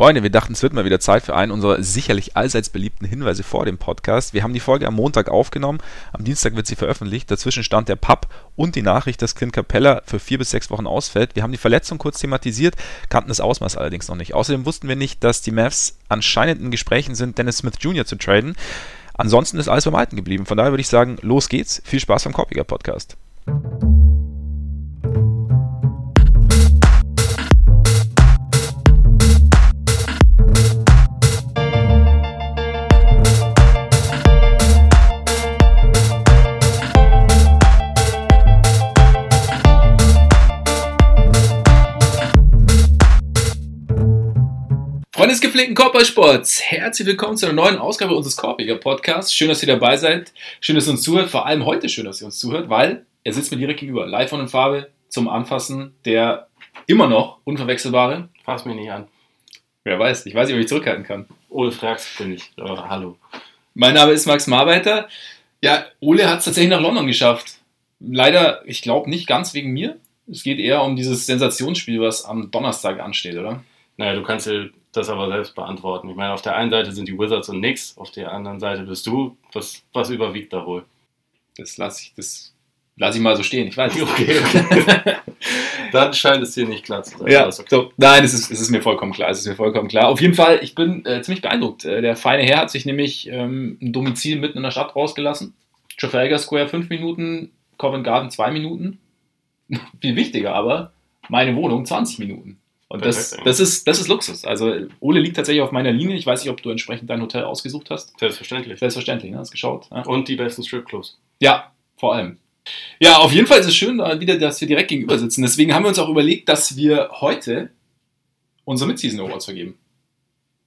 Freunde, wir dachten, es wird mal wieder Zeit für einen unserer sicherlich allseits beliebten Hinweise vor dem Podcast. Wir haben die Folge am Montag aufgenommen, am Dienstag wird sie veröffentlicht. Dazwischen stand der Pub und die Nachricht, dass Clint Capella für vier bis sechs Wochen ausfällt. Wir haben die Verletzung kurz thematisiert, kannten das Ausmaß allerdings noch nicht. Außerdem wussten wir nicht, dass die Mavs anscheinend in Gesprächen sind, Dennis Smith Jr. zu traden. Ansonsten ist alles beim Alten geblieben. Von daher würde ich sagen, los geht's. Viel Spaß beim Korpiger Podcast. Gepflegten Körpersports, herzlich willkommen zu einer neuen Ausgabe unseres Korbiger Podcasts. Schön, dass ihr dabei seid. Schön, dass ihr uns zuhört. Vor allem heute schön, dass ihr uns zuhört, weil er sitzt mir direkt gegenüber. Live von in Farbe zum Anfassen. Der immer noch unverwechselbare. Fass mich nicht an. Wer weiß, ich weiß nicht, ob ich zurückhalten kann. Ole Frags bin ich. Oh, hallo. Mein Name ist Max Marbeiter. Ja, Ole hat es tatsächlich nach London geschafft. Leider, ich glaube, nicht ganz wegen mir. Es geht eher um dieses Sensationsspiel, was am Donnerstag ansteht, oder? Naja, du kannst dir das aber selbst beantworten. Ich meine, auf der einen Seite sind die Wizards und nix, auf der anderen Seite bist du. Was, was überwiegt da wohl? Das lasse ich, das lass ich mal so stehen. Ich weiß nicht. Okay. Dann scheint es dir nicht klar zu sein. Ja, okay. so, nein, es ist, es ist mir vollkommen klar. Es ist mir vollkommen klar. Auf jeden Fall, ich bin äh, ziemlich beeindruckt. Äh, der feine Herr hat sich nämlich ähm, ein Domizil mitten in der Stadt rausgelassen. Trafalgar Square fünf Minuten, Covent Garden zwei Minuten. Viel wichtiger aber, meine Wohnung 20 Minuten. Und das, Perfekt, das, ist, das ist Luxus. Also Ole liegt tatsächlich auf meiner Linie. Ich weiß nicht, ob du entsprechend dein Hotel ausgesucht hast. Selbstverständlich. Selbstverständlich, ne? Hast geschaut. Ja? Und die besten Stripclubs. Ja, vor allem. Ja, auf jeden Fall ist es schön, äh, wieder, dass wir direkt gegenüber sitzen. Deswegen haben wir uns auch überlegt, dass wir heute unsere Mid-Season Awards vergeben.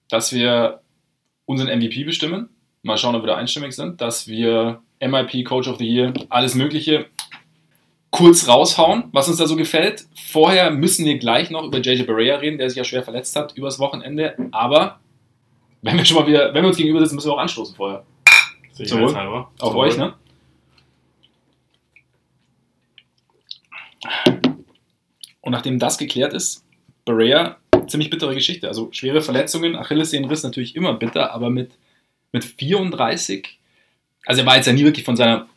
Dass wir unseren MVP bestimmen. Mal schauen, ob wir da einstimmig sind. Dass wir MIP, Coach of the Year, alles Mögliche kurz raushauen, was uns da so gefällt. Vorher müssen wir gleich noch über JJ Barea reden, der sich ja schwer verletzt hat übers Wochenende. Aber wenn wir schon mal wieder, wenn wir uns gegenüber sitzen, müssen wir auch anstoßen vorher. Sicherheitshalber. Auf Zum Wohl. euch, ne? Und nachdem das geklärt ist, Berea, ziemlich bittere Geschichte. Also schwere Verletzungen, Achillessehnenriss natürlich immer bitter, aber mit, mit 34, also er war jetzt ja nie wirklich von seiner,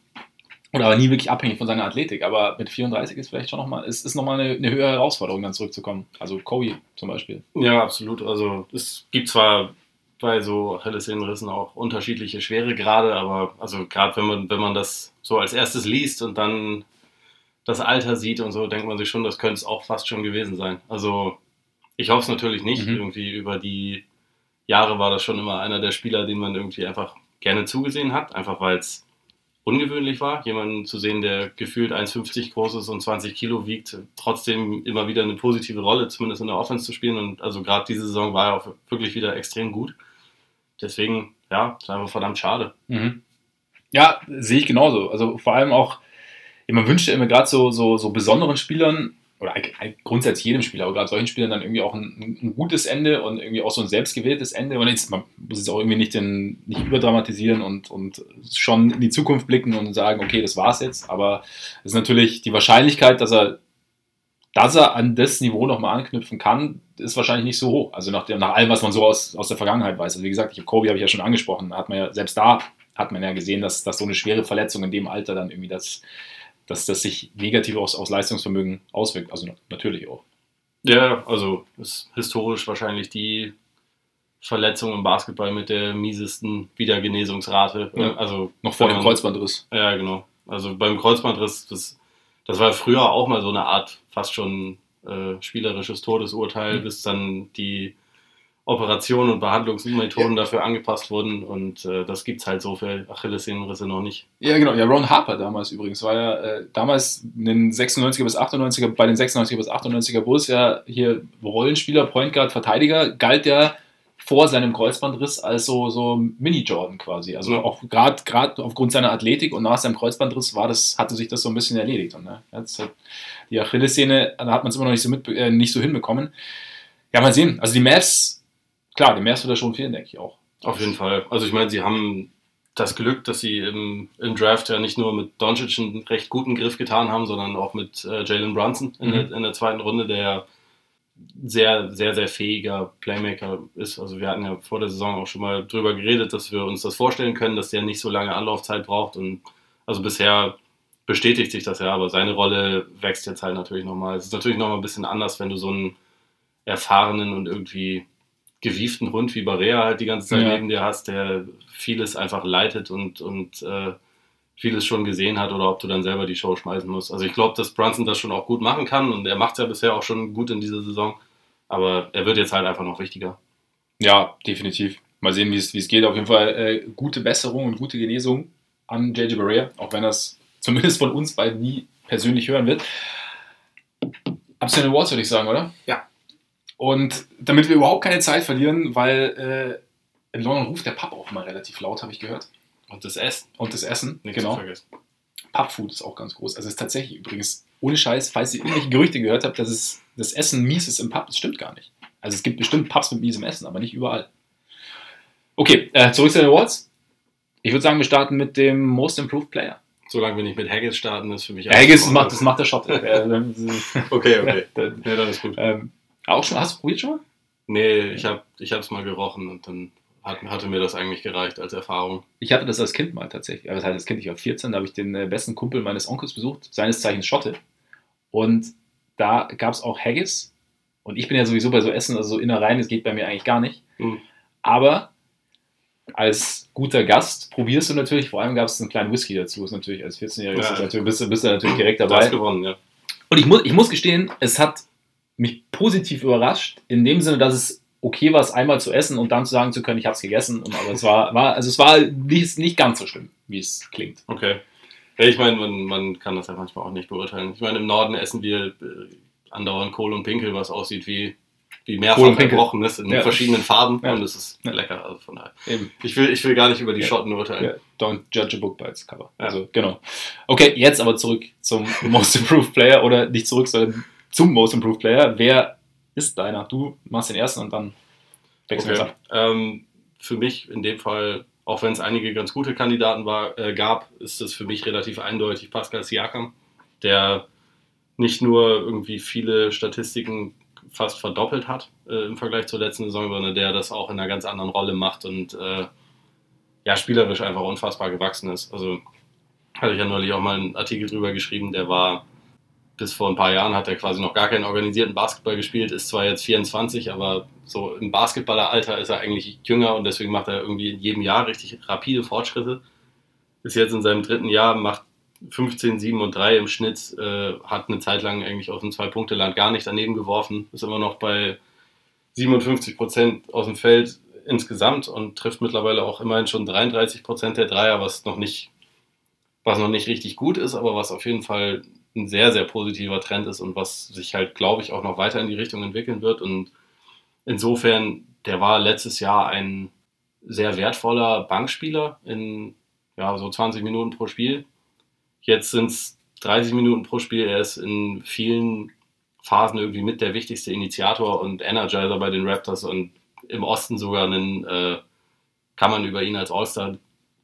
oder war nie wirklich abhängig von seiner Athletik, aber mit 34 ist vielleicht schon nochmal, ist, ist nochmal eine, eine höhere Herausforderung, dann zurückzukommen. Also Kobe zum Beispiel. Ja, absolut. Also es gibt zwar bei so Achillessehnenrissen auch unterschiedliche Schweregrade, aber also gerade wenn man, wenn man das so als erstes liest und dann das Alter sieht und so, denkt man sich schon, das könnte es auch fast schon gewesen sein. Also ich hoffe es natürlich nicht. Mhm. Irgendwie über die Jahre war das schon immer einer der Spieler, den man irgendwie einfach gerne zugesehen hat, einfach weil es ungewöhnlich war, jemanden zu sehen, der gefühlt 1,50 groß ist und 20 Kilo wiegt, trotzdem immer wieder eine positive Rolle, zumindest in der Offense zu spielen. Und also gerade diese Saison war er auch wirklich wieder extrem gut. Deswegen, ja, ist einfach verdammt schade. Mhm. Ja, sehe ich genauso. Also vor allem auch, man wünscht ja immer gerade so, so, so besonderen Spielern, oder grundsätzlich jedem Spieler, aber gerade solchen Spielern dann irgendwie auch ein, ein gutes Ende und irgendwie auch so ein selbstgewähltes Ende. Und jetzt, man muss jetzt auch irgendwie nicht, den, nicht überdramatisieren und, und schon in die Zukunft blicken und sagen, okay, das war's jetzt. Aber es ist natürlich die Wahrscheinlichkeit, dass er, dass er an das Niveau nochmal anknüpfen kann, ist wahrscheinlich nicht so hoch. Also nach, dem, nach allem, was man so aus, aus der Vergangenheit weiß. Also wie gesagt, ich Kobe habe ich ja schon angesprochen, hat man ja, selbst da hat man ja gesehen, dass, dass so eine schwere Verletzung in dem Alter dann irgendwie das, dass das sich negativ aufs, aufs Leistungsvermögen auswirkt. Also natürlich auch. Ja, also ist historisch wahrscheinlich die Verletzung im Basketball mit der miesesten Wiedergenesungsrate. Ja. Also Noch vor dem Kreuzbandriss. Ja, genau. Also beim Kreuzbandriss, das, das war früher auch mal so eine Art fast schon äh, spielerisches Todesurteil, Mhm. bis dann die Operationen und Behandlungsmethoden dafür angepasst wurden und äh, das gibt es halt so für Achillessehnenrisse noch nicht. Ja, genau. Ja, Ron Harper damals übrigens war ja äh, damals in den 96er bis 98er, bei den 96er bis 98er Bulls ja hier Rollenspieler, Point Guard, Verteidiger, galt ja vor seinem Kreuzbandriss als so, so Mini-Jordan quasi. Also Ja. auch gerade gerade aufgrund seiner Athletik und nach seinem Kreuzbandriss war das, hatte sich das so ein bisschen erledigt. Und, ne, jetzt hat die Achillessehne, da hat man es immer noch nicht so, mit, äh, nicht so hinbekommen. Ja, mal sehen. Also die Mavs, klar, die Mavs wird da schon fehlen, denke ich auch. Auf jeden Fall. Also ich meine, sie haben das Glück, dass sie im, im Draft ja nicht nur mit Doncic einen recht guten Griff getan haben, sondern auch mit äh, Jalen Brunson in, Mhm. der, in der zweiten Runde, der sehr, sehr, sehr fähiger Playmaker ist. Also wir hatten ja vor der Saison auch schon mal drüber geredet, dass wir uns das vorstellen können, dass der nicht so lange Anlaufzeit braucht. Und also bisher bestätigt sich das ja, aber seine Rolle wächst jetzt halt natürlich nochmal. Es ist natürlich nochmal ein bisschen anders, wenn du so einen erfahrenen und irgendwie gewieften Hund wie Barea halt die ganze Zeit Ja. neben dir hast, der vieles einfach leitet und, und äh, vieles schon gesehen hat oder ob du dann selber die Show schmeißen musst. Also ich glaube, dass Brunson das schon auch gut machen kann und er macht es ja bisher auch schon gut in dieser Saison, aber er wird jetzt halt einfach noch wichtiger. Ja, definitiv. Mal sehen, wie es wie es geht. Auf jeden Fall äh, gute Besserung und gute Genesung an JJ Barea, auch wenn das zumindest von uns beiden nie persönlich hören wird. Absolute Awards, würde ich sagen, oder? Ja. Und damit wir überhaupt keine Zeit verlieren, weil äh, in London ruft der Pub auch mal relativ laut, habe ich gehört. Und das Essen, Und das Essen, nicht genau. Pubfood ist auch ganz groß. Also es ist tatsächlich übrigens, ohne Scheiß, falls ihr irgendwelche Gerüchte gehört habt, dass es das Essen mies ist im Pub, das stimmt gar nicht. Also es gibt bestimmt Pubs mit miesem Essen, aber nicht überall. Okay, äh, zurück zu den Awards. Ich würde sagen, wir starten mit dem Most Improved Player. Solange wir nicht mit Haggis starten, ist für mich Haggis alles macht, das macht der Schotte. Äh, Okay, okay. ähm, Ja, dann ist gut. Auch schon, hast du probiert schon mal? Nee, ich habe ich es mal gerochen und dann hat, hatte mir das eigentlich gereicht als Erfahrung. Ich hatte das als Kind mal tatsächlich. Also Das heißt, als Kind, ich war 14, da habe ich den äh, besten Kumpel meines Onkels besucht, seines Zeichens Schotte. Und da gab es auch Haggis. Und ich bin ja sowieso bei so Essen, also so Innereien, das geht bei mir eigentlich gar nicht. Mhm. Aber als guter Gast probierst du natürlich, vor allem gab es einen kleinen Whisky dazu, ist natürlich als 14-Jähriger Ja. bist, du- bist du natürlich direkt Du hast dabei. gewonnen, ja. Und ich muss, ich muss gestehen, es hat mich positiv überrascht, in dem Sinne, dass es okay war, es einmal zu essen und dann zu sagen zu können, ich habe es gegessen. Und, aber es war, war, also es war nicht, nicht ganz so schlimm, wie es klingt. Okay. Ja, ich meine, man, man kann das ja manchmal auch nicht beurteilen. Ich meine, im Norden essen wir äh, andauernd Kohl und Pinkel, was aussieht wie, wie mehrfach Pinkel. Erbrochenes in Ja. verschiedenen Farben Ja. und es ist Ja. lecker. Also von daher. Eben. Ich will, ich will gar nicht über die. Schotten urteilen. Don't judge a book by its cover. Also, genau. Okay, jetzt aber zurück zum Most Improved Player oder nicht zurück, sondern zum Most Improved Player. Wer ist deiner? Du machst den ersten und dann wechseln wir Okay. ab. Ähm, für mich in dem Fall, auch wenn es einige ganz gute Kandidaten war, äh, gab, ist es für mich relativ eindeutig Pascal Siakam, der nicht nur irgendwie viele Statistiken fast verdoppelt hat äh, im Vergleich zur letzten Saison, sondern der das auch in einer ganz anderen Rolle macht und äh, ja, spielerisch einfach unfassbar gewachsen ist. Also hatte ich ja neulich auch mal einen Artikel drüber geschrieben, der war bis vor ein paar Jahren hat er quasi noch gar keinen organisierten Basketball gespielt, ist zwar jetzt 24, aber so im Basketballeralter ist er eigentlich jünger und deswegen macht er irgendwie in jedem Jahr richtig rapide Fortschritte. Ist jetzt in seinem dritten Jahr, macht 15, 7 und 3 im Schnitt, äh, hat eine Zeit lang eigentlich aus dem Zwei-Punkte-Land gar nicht daneben geworfen, ist immer noch bei 57 Prozent aus dem Feld insgesamt und trifft mittlerweile auch immerhin schon 33 Prozent der Dreier, was noch nicht was noch nicht richtig gut ist, aber was auf jeden Fall ein sehr, sehr positiver Trend ist und was sich halt, glaube ich, auch noch weiter in die Richtung entwickeln wird. Und insofern, der war letztes Jahr ein sehr wertvoller Bankspieler in ja, so 20 Minuten pro Spiel. Jetzt sind es 30 Minuten pro Spiel. Er ist in vielen Phasen irgendwie mit der wichtigste Initiator und Energizer bei den Raptors und im Osten sogar einen, äh, kann man über ihn als All-Star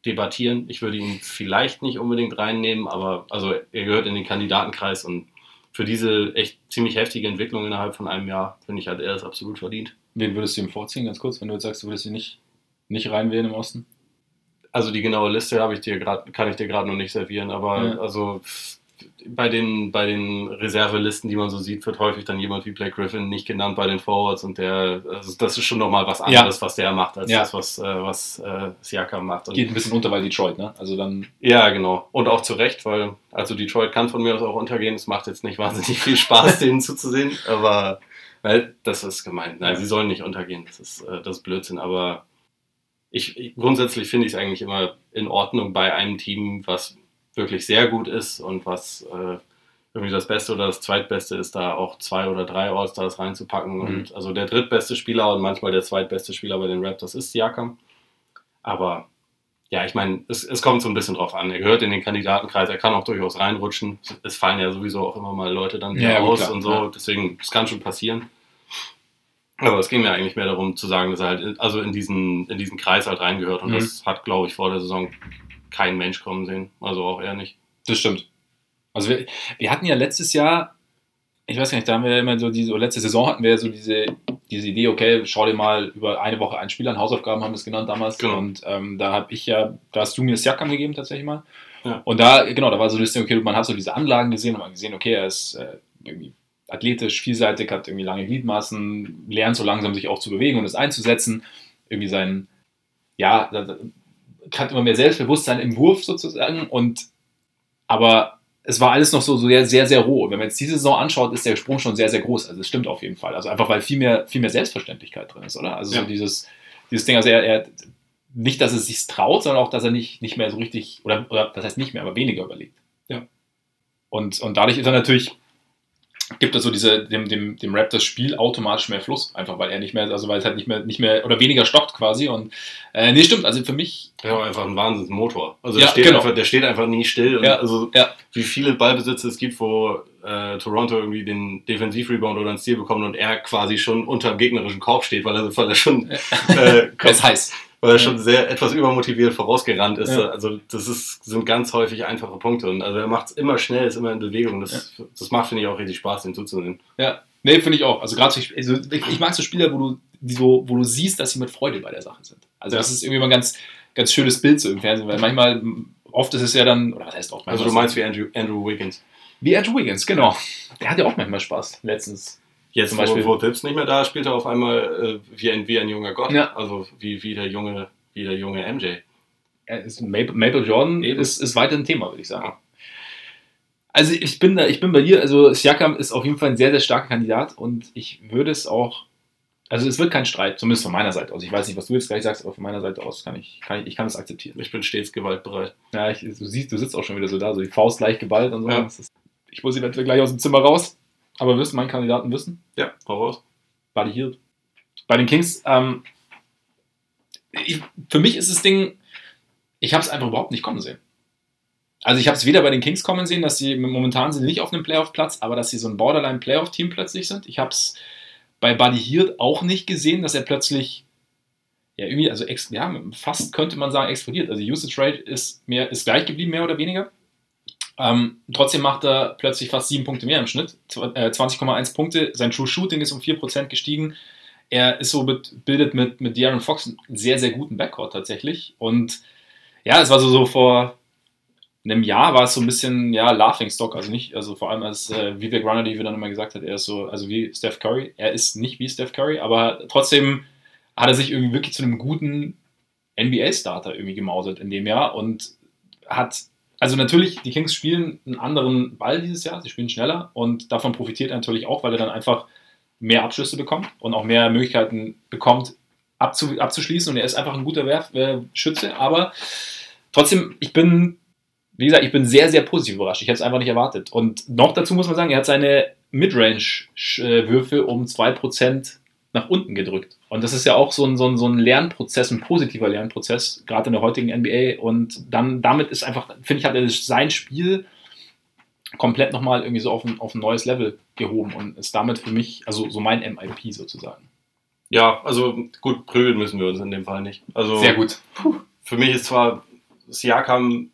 debattieren. Ich würde ihn vielleicht nicht unbedingt reinnehmen, aber also er gehört in den Kandidatenkreis und für diese echt ziemlich heftige Entwicklung innerhalb von einem Jahr finde ich, hat er es absolut verdient. Wen würdest du ihm vorziehen, ganz kurz, wenn du jetzt sagst, du würdest ihn nicht, nicht reinwählen im Osten? Also die genaue Liste habe ich dir gerade, kann ich dir gerade noch nicht servieren, aber Ja. also bei den, bei den Reservelisten, die man so sieht, wird häufig dann jemand wie Blake Griffin nicht genannt bei den Forwards und der, also das ist schon nochmal was anderes, was der macht, als Ja. das, was, äh, was äh, Siakam macht. Und Geht ein bisschen unter, weil Detroit, ne? Also dann, Ja, genau. Und auch zu Recht, weil, also Detroit kann von mir aus auch untergehen. Es macht jetzt nicht wahnsinnig viel Spaß, denen zuzusehen, aber weil, das ist gemeint. Nein, sie sollen nicht untergehen. Das ist, äh, das ist Blödsinn. Aber ich, ich grundsätzlich finde ich es eigentlich immer in Ordnung bei einem Team, was wirklich sehr gut ist und was äh, irgendwie das Beste oder das Zweitbeste ist, da auch zwei oder drei All-Stars reinzupacken. Mhm. Und also der drittbeste Spieler und manchmal der zweitbeste Spieler bei den Raptors ist Siakam. Aber ja, ich meine, es, es kommt so ein bisschen drauf an. Er gehört in den Kandidatenkreis, er kann auch durchaus reinrutschen. Es fallen ja sowieso auch immer mal Leute dann wieder Ja, aus klar, und so. ja. Deswegen, es kann schon passieren. Aber es ging mir eigentlich mehr darum zu sagen, dass er halt in- also in diesen, in diesen Kreis halt reingehört. Und Mhm. das hat, glaube ich, vor der Saison kein Mensch kommen sehen. Also auch er nicht. das stimmt. Also wir, wir hatten ja letztes Jahr ich weiß gar nicht, da haben wir immer so diese, letzte Saison hatten wir so diese, diese Idee, okay, schau dir mal über eine Woche ein Spiel an, Hausaufgaben haben wir es genannt damals. Genau. Und ähm, da habe ich ja, da hast du mir das Siakam gegeben tatsächlich mal. Ja. Und da, genau, da war so das Ding, okay, man hat so diese Anlagen gesehen und man gesehen, okay, er ist äh, irgendwie athletisch, vielseitig, hat irgendwie lange Gliedmaßen, lernt so langsam sich auch zu bewegen und es einzusetzen. Irgendwie sein, ja, hat immer mehr Selbstbewusstsein im Wurf sozusagen und aber es war alles noch so, so sehr, sehr, sehr roh. Und wenn man jetzt diese Saison anschaut, ist der Sprung schon sehr, sehr groß. Also es stimmt auf jeden Fall. Also einfach, weil viel mehr, viel mehr Selbstverständlichkeit drin ist, oder? Also Ja. so dieses, dieses Ding, also er, er nicht, dass er sich traut, sondern auch, dass er nicht, nicht mehr so richtig, oder, oder das heißt nicht mehr, aber weniger überlegt. Ja. Und, und dadurch ist er natürlich, gibt es so diese, dem, dem, dem Rap das Spiel automatisch mehr Fluss, einfach weil er nicht mehr, also weil es halt nicht mehr, nicht mehr oder weniger stockt quasi. Und äh, nee, stimmt, also für mich, Ja, einfach ein Wahnsinnsmotor. Also Ja, der, steht genau. einfach, der steht einfach nie still. Und Ja, Also ja. wie viele Ballbesitze es gibt, wo äh, Toronto irgendwie den Defensivrebound oder einen Stil bekommt und er quasi schon unter dem gegnerischen Korb steht, weil er, weil er schon, äh, er ist heiß. Weil er schon sehr etwas übermotiviert vorausgerannt ist. Ja. Also das ist, sind ganz häufig einfache Punkte. Und also er macht es immer schnell, ist immer in Bewegung. Das, das macht, finde ich, auch richtig Spaß, den zuzusehen. Ja, nee, finde ich auch. Also gerade so, also ich, ich mag so Spieler, wo du, so, wo du siehst, dass sie mit Freude bei der Sache sind. Also Ja. das ist irgendwie mal ein ganz, ganz schönes Bild so im Fernsehen, weil manchmal, oft ist es ja dann, oder was heißt oft, Also manchmal du meinst wie Andrew, Andrew Wiggins. wie Andrew Wiggins, genau. Der hat ja auch manchmal Spaß, letztens. Jetzt, Zum Beispiel- wo, wo nicht mehr da spielt er auf einmal äh, wie, ein, wie ein junger Gott. Ja. Also wie, wie, der junge, wie der junge MJ. Ist Maple, Maple Jordan Eben. ist, ist weiter ein Thema, würde ich sagen. Also ich bin da, ich bin bei dir, also Siakam ist auf jeden Fall ein sehr, sehr starker Kandidat und ich würde es auch, also es wird kein Streit, zumindest von meiner Seite aus. Ich weiß nicht, was du jetzt gleich sagst, aber von meiner Seite aus kann ich, kann ich, ich kann es akzeptieren. Ich bin stets gewaltbereit. Ja, ich, du siehst, du sitzt auch schon wieder so da, so die Faust leicht geballt und so. Ja. Ich muss eventuell gleich aus dem Zimmer raus, aber wirst du meinen Kandidaten wissen? Ja, hau raus. Buddy Hield. Bei den Kings, ähm, ich, für mich ist das Ding, ich habe es einfach überhaupt nicht kommen sehen. Also ich habe es weder bei den Kings kommen sehen, dass sie momentan sind nicht auf einem Playoff-Platz, aber dass sie so ein Borderline-Playoff-Team plötzlich sind. Ich habe es bei Buddy Hield auch nicht gesehen, dass er plötzlich ja irgendwie, also ja, fast könnte man sagen, explodiert. Also Usage Rate ist, mehr, ist gleich geblieben, mehr oder weniger. Ähm, trotzdem macht er plötzlich fast sieben Punkte mehr im Schnitt. Zw- äh, 20,1 Punkte. Sein True Shooting ist um 4% gestiegen. Er ist so bildet mit, mit De'Aaron Fox einen sehr, sehr guten Backcourt tatsächlich. Und ja, es war so, so vor einem Jahr war es so ein bisschen, ja, Laughing Stock. Also nicht, also vor allem als äh, Vivek Ranadive dann immer gesagt hat, er ist so, also wie Steph Curry. Er ist nicht wie Steph Curry, aber trotzdem hat er sich irgendwie wirklich zu einem guten NBA-Starter irgendwie gemausert in dem Jahr und hat, also natürlich, die Kings spielen einen anderen Ball dieses Jahr, sie spielen schneller und davon profitiert er natürlich auch, weil er dann einfach mehr Abschlüsse bekommt und auch mehr Möglichkeiten bekommt, abzu, abzuschließen und er ist einfach ein guter Werf, äh, Schütze, aber trotzdem, ich bin, wie gesagt, ich bin sehr, sehr positiv überrascht. Ich hätte es einfach nicht erwartet. Und noch dazu muss man sagen, er hat seine Midrange-Würfe um 2% nach unten gedrückt. Und das ist ja auch so ein, so ein, so ein Lernprozess, ein positiver Lernprozess, gerade in der heutigen NBA. Und dann damit ist einfach, finde ich, hat er sein Spiel komplett nochmal irgendwie so auf ein, auf ein neues Level gehoben und ist damit für mich, also so mein MIP sozusagen. Ja, also gut, prügeln müssen wir uns in dem Fall nicht. Also gut. für mich ist zwar Siakam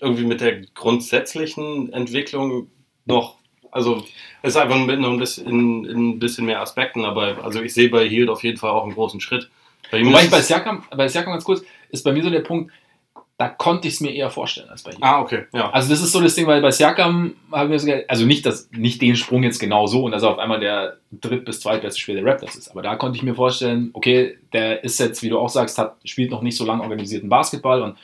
irgendwie mit der grundsätzlichen Entwicklung noch, also es ist einfach mit noch ein bisschen, in, ein bisschen mehr Aspekten, aber also ich sehe bei Hield auf jeden Fall auch einen großen Schritt. Bei ihm Wobei ich bei Siakam, bei Siakam ganz kurz, ist bei mir so der Punkt, da konnte ich es mir eher vorstellen als bei ihm. Ah, okay, ja. Also das ist so das Ding, weil bei Siakam haben wir sogar, also nicht, das, nicht den Sprung jetzt genau so und dass er auf einmal der dritt- bis zweitbeste Spieler der Raptors ist. Aber da konnte ich mir vorstellen, okay, der ist jetzt, wie du auch sagst, hat, spielt noch nicht so lange organisierten Basketball und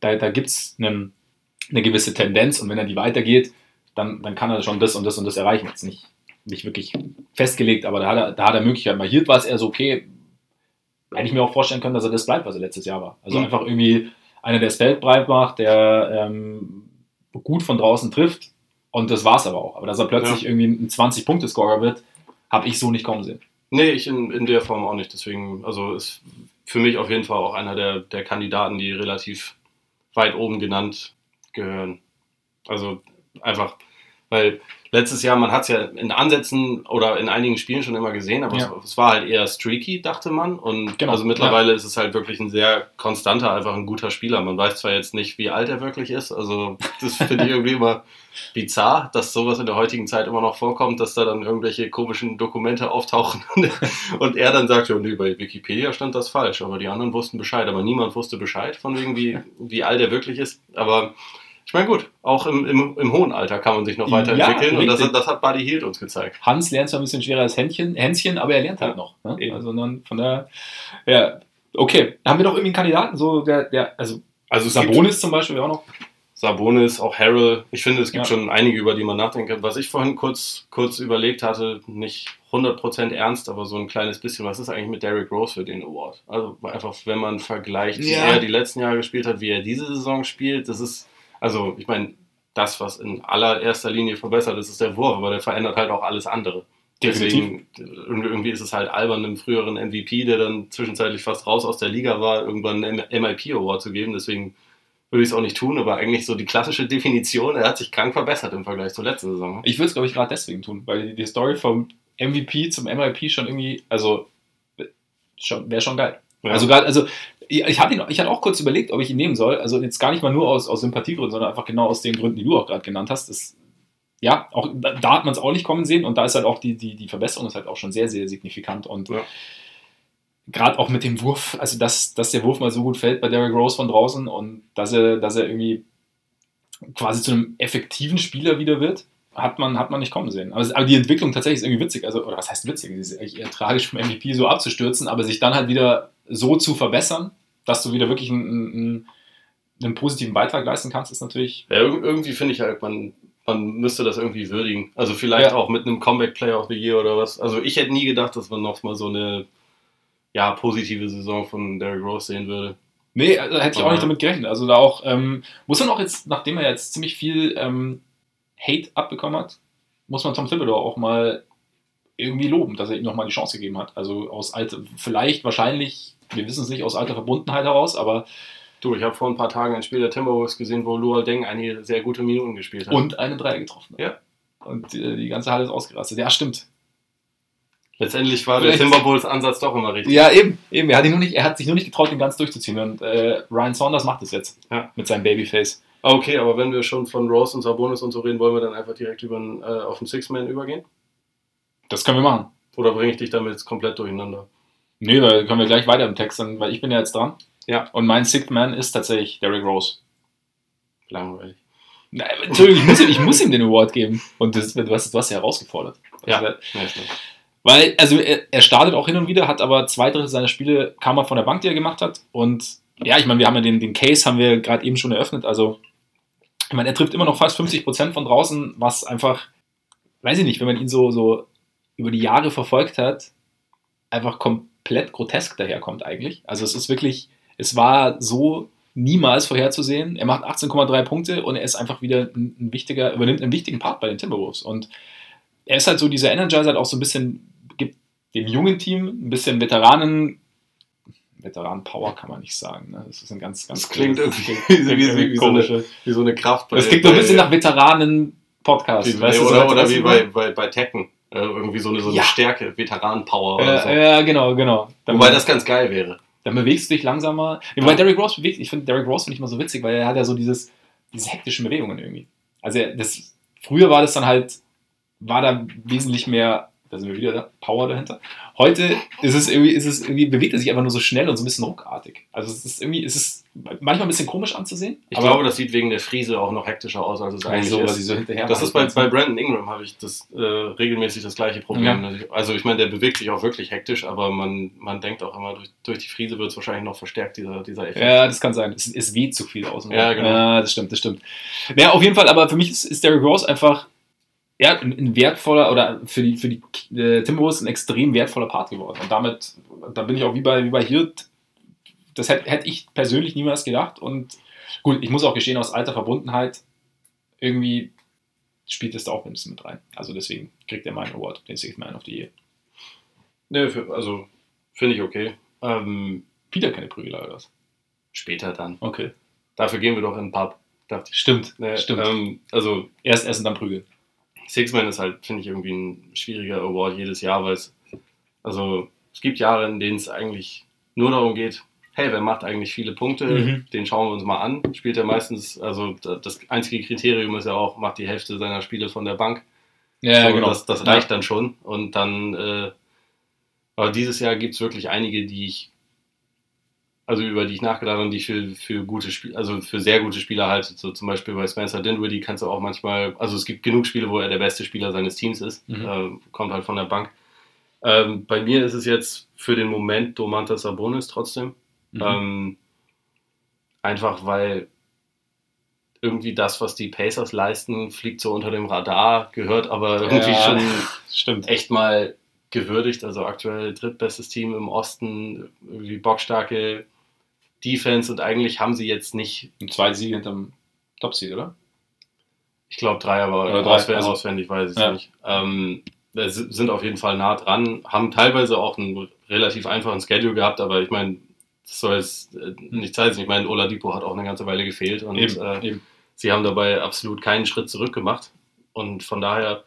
da, da gibt es eine gewisse Tendenz und wenn er die weitergeht, dann, dann kann er schon das und das und das erreichen. Jetzt nicht, nicht wirklich festgelegt, aber da hat er, da hat er Möglichkeiten. Bei Hield war es eher so, okay, hätte ich mir auch vorstellen können, dass er das bleibt, was er letztes Jahr war. Also Mhm. einfach irgendwie einer, der das Feld breit macht, der ähm, gut von draußen trifft. Und das war es aber auch. Aber dass er plötzlich Ja. irgendwie ein 20-Punkte-Scorer wird, habe ich so nicht kommen sehen. Nee, ich in, in der Form auch nicht. Deswegen, also ist für mich auf jeden Fall auch einer der, der Kandidaten, die relativ weit oben genannt gehören. Also einfach, weil letztes Jahr, man hat es ja in Ansätzen oder in einigen Spielen schon immer gesehen, aber Ja. es, es war halt eher streaky, dachte man. Und Genau, also mittlerweile ist es halt wirklich ein sehr konstanter, einfach ein guter Spieler. Man weiß zwar jetzt nicht, wie alt er wirklich ist, also das finde ich irgendwie immer bizarr, dass sowas in der heutigen Zeit immer noch vorkommt, dass da dann irgendwelche komischen Dokumente auftauchen und er dann sagt, ja, nee, bei Wikipedia stand das falsch, aber die anderen wussten Bescheid, aber niemand wusste Bescheid von wegen, wie, wie alt er wirklich ist. Aber ich meine, gut, auch im, im, im hohen Alter kann man sich noch Ja, weiterentwickeln und das, das hat Buddy Hield uns gezeigt. Hans lernt zwar ein bisschen schwerer als Händchen, Hänschen, aber er lernt halt noch. Ne? Also dann von der, ja, okay. Haben wir noch irgendwie einen Kandidaten, so der, der also Also Sabonis zum Beispiel auch noch. Sabonis, auch Harrell. Ich finde, es gibt Ja. schon einige, über die man nachdenken kann. Was ich vorhin kurz, kurz überlegt hatte, nicht 100% ernst, aber so ein kleines bisschen, was ist eigentlich mit Derrick Rose für den Award? Also einfach, wenn man vergleicht, wie Ja. er die letzten Jahre gespielt hat, wie er diese Saison spielt, das ist, also ich meine, das, was in allererster Linie verbessert ist, ist der Wurf, aber der verändert halt auch alles andere. Deswegen, irgendwie ist es halt albern, einem früheren MVP, der dann zwischenzeitlich fast raus aus der Liga war, irgendwann einen MIP-Award zu geben. Deswegen würde ich es auch nicht tun, aber eigentlich so die klassische Definition, er hat sich krank verbessert im Vergleich zur letzten Saison. Ich würde es, glaube ich, gerade deswegen tun, weil die Story vom MVP zum MIP schon irgendwie, also schon, wäre schon geil. Ja. Also gerade, also ich, hatte ihn, ich hatte auch kurz überlegt, ob ich ihn nehmen soll. Also jetzt gar nicht mal nur aus, aus Sympathiegründen, sondern einfach genau aus den Gründen, die du auch gerade genannt hast. Das, ja, auch da, da hat man es auch nicht kommen sehen und da ist halt auch die, die, die Verbesserung ist halt auch schon sehr, sehr signifikant und Ja. gerade auch mit dem Wurf, also dass, dass der Wurf mal so gut fällt bei Derrick Rose von draußen und dass er, dass er irgendwie quasi zu einem effektiven Spieler wieder wird, hat man, hat man nicht kommen sehen. Aber, es- aber die Entwicklung tatsächlich ist irgendwie witzig, also, oder was heißt witzig? Es ist eigentlich eher tragisch vom MVP so abzustürzen, aber sich dann halt wieder so zu verbessern, dass du wieder wirklich einen, einen, einen positiven Beitrag leisten kannst, ist natürlich. Ja, irg- irgendwie finde ich halt, man, man müsste das irgendwie würdigen. Also vielleicht Ja. auch mit einem Comeback Player of the Year oder was. Also ich hätte nie gedacht, dass man noch mal so eine ja, positive Saison von Derrick Rose sehen würde. Nee, also hätte ich auch nicht damit gerechnet. Also da auch, ähm, muss man auch jetzt, nachdem er jetzt ziemlich viel ähm, Hate abbekommen hat, muss man Tom Thibodeau auch mal irgendwie loben, dass er ihm nochmal die Chance gegeben hat. Also aus alter, vielleicht, wahrscheinlich, wir wissen es nicht, aus alter Verbundenheit heraus, aber Du, ich habe vor ein paar Tagen ein Spiel der Timberwolves gesehen, wo Luol Deng einige sehr gute Minuten gespielt hat. und eine Dreier getroffen. hat. Ja. Und äh, die ganze Halle ist ausgerastet. Ja, stimmt. letztendlich war der Vielleicht- Timberwolves Ansatz doch immer richtig. Ja, eben. eben. Er, hat ihn nur nicht, er hat sich nur nicht getraut, den ganz durchzuziehen. Und äh, Ryan Saunders macht es jetzt Ja. mit seinem Babyface. Okay, aber wenn wir schon von Rose und Sabonis und so reden, wollen wir dann einfach direkt über, den, äh, auf den Six-Man übergehen? Das können wir machen. Oder bringe ich dich damit jetzt komplett durcheinander? Nee, da können wir gleich weiter im Text, weil ich bin ja jetzt dran. Ja. Und mein Sixth Man ist tatsächlich Derrick Rose. Langweilig. Na, Entschuldigung, ich muss, ihm, ich muss ihm den Award geben. Und das, du, hast, du hast ja herausgefordert. Ja. Also, Ja, stimmt. Weil, also er, er startet auch hin und wieder, hat aber zwei Drittel seiner Spiele kam er von der Bank, die er gemacht hat. Und ja, ich meine, wir haben ja den, den Case, haben wir gerade eben schon eröffnet. Also, ich meine, er trifft immer noch fast 50% von draußen, was einfach, weiß ich nicht, wenn man ihn so, so über die Jahre verfolgt hat, einfach komplett grotesk daherkommt eigentlich. Also es ist wirklich, es war so niemals vorherzusehen. Er macht 18,3 Punkte und er ist einfach wieder ein, wichtiger, übernimmt einen wichtigen Part bei den Timberwolves. Und er ist halt so dieser Energizer, hat auch so ein bisschen, gibt dem jungen Team ein bisschen Veteranen, Veteran-Power kann man nicht sagen. Ne? Das ist ein ganz, ganz Das klingt irgendwie wie- wie- wie so eine- Wie so eine Kraft bei. Das klingt so ein bisschen nach Veteranen-Podcast. Du, so oder, oder wie bei, bei, bei Tekken. Äh, irgendwie so eine, so eine Ja. Stärke, Veteranen-Power oder so. Äh, ja, genau, genau. Dann, Wobei das ganz geil wäre. dann bewegst du dich langsamer. Wobei Derrick Rose bewegt, ich finde Derrick Rose finde ich mal so witzig, weil er hat ja so dieses, diese hektischen Bewegungen irgendwie. Also das, früher war das dann halt, war da wesentlich mehr, da sind wir wieder da, Power dahinter. Heute ist es irgendwie, ist es irgendwie, bewegt er sich einfach nur so schnell und so ein bisschen ruckartig. Also es ist irgendwie, es ist manchmal ein bisschen komisch anzusehen. Ich glaube, das sieht wegen der Frise auch noch hektischer aus, als es eigentlich so, ist. sie so hinterher Das ist bei, bei Brandon Ingram habe ich das äh, regelmäßig das gleiche Problem. Also ich meine, der bewegt sich auch wirklich hektisch, aber man, man denkt auch immer, durch, durch die Frise wird es wahrscheinlich noch verstärkt, dieser, dieser Effekt. Ja, das kann sein. Es, es weht zu viel aus. Ja, genau. Ja, das stimmt, das stimmt. Ja, auf jeden Fall, aber für mich ist, ist Derrick Rose einfach ja, ein, ein wertvoller oder für die, für die äh, Timberwolves ein extrem wertvoller Part geworden. Und damit, da bin ich auch wie bei, wie bei Hirt, das hätte hätte ich persönlich niemals gedacht. Und gut, ich muss auch gestehen, aus alter Verbundenheit irgendwie spielt es da auch ein bisschen mit rein. Also deswegen kriegt er meinen Award, den Sixth Man of the Year. Nee, für, also finde ich okay. Ähm, Wieder keine Prügelei oder was? später dann. Okay. Dafür gehen wir doch in den Pub. Stimmt, Nee, stimmt. Ähm, also Erst essen, dann prügeln. Six-Man ist halt, finde ich, irgendwie ein schwieriger Award jedes Jahr, weil es, also es gibt Jahre, in denen es eigentlich nur darum geht, hey, wer macht eigentlich viele Punkte, Mhm. den schauen wir uns mal an. Spielt er meistens, also da- das einzige Kriterium ist ja auch, macht die Hälfte seiner Spiele von der Bank. Ja, so, genau. Das, das reicht dann schon. Und dann, äh, aber dieses Jahr gibt es wirklich einige, die ich, also über die ich nachgedacht habe und die ich für, für gute Spiele, also für sehr gute Spieler halte. So zum Beispiel bei Spencer Dinwiddie kannst du auch manchmal, also es gibt genug Spiele, wo er der beste Spieler seines Teams ist, Mhm. äh, kommt halt von der Bank. Ähm, bei mir ist es jetzt für den Moment Domantas Sabonis trotzdem. Mhm. Ähm, einfach weil irgendwie das, was die Pacers leisten, fliegt so unter dem Radar, gehört aber irgendwie Ja. schon Stimmt. echt mal gewürdigt. Also aktuell drittbestes Team im Osten, irgendwie bockstarke Defense und eigentlich haben sie jetzt nicht, Und zwei Siege hinterm Top-Seed, oder? ich glaube Dreier war Oder drei, auswendig, also- auswendig weiß ich Ja. nicht. Ähm, sind auf jeden Fall nah dran, haben teilweise auch einen relativ einfachen Schedule gehabt, aber ich meine, das soll jetzt äh, nichts heißen. Ich meine, Oladipo hat auch eine ganze Weile gefehlt und Eben, äh, eben. sie haben dabei absolut keinen Schritt zurück gemacht. Und von daher,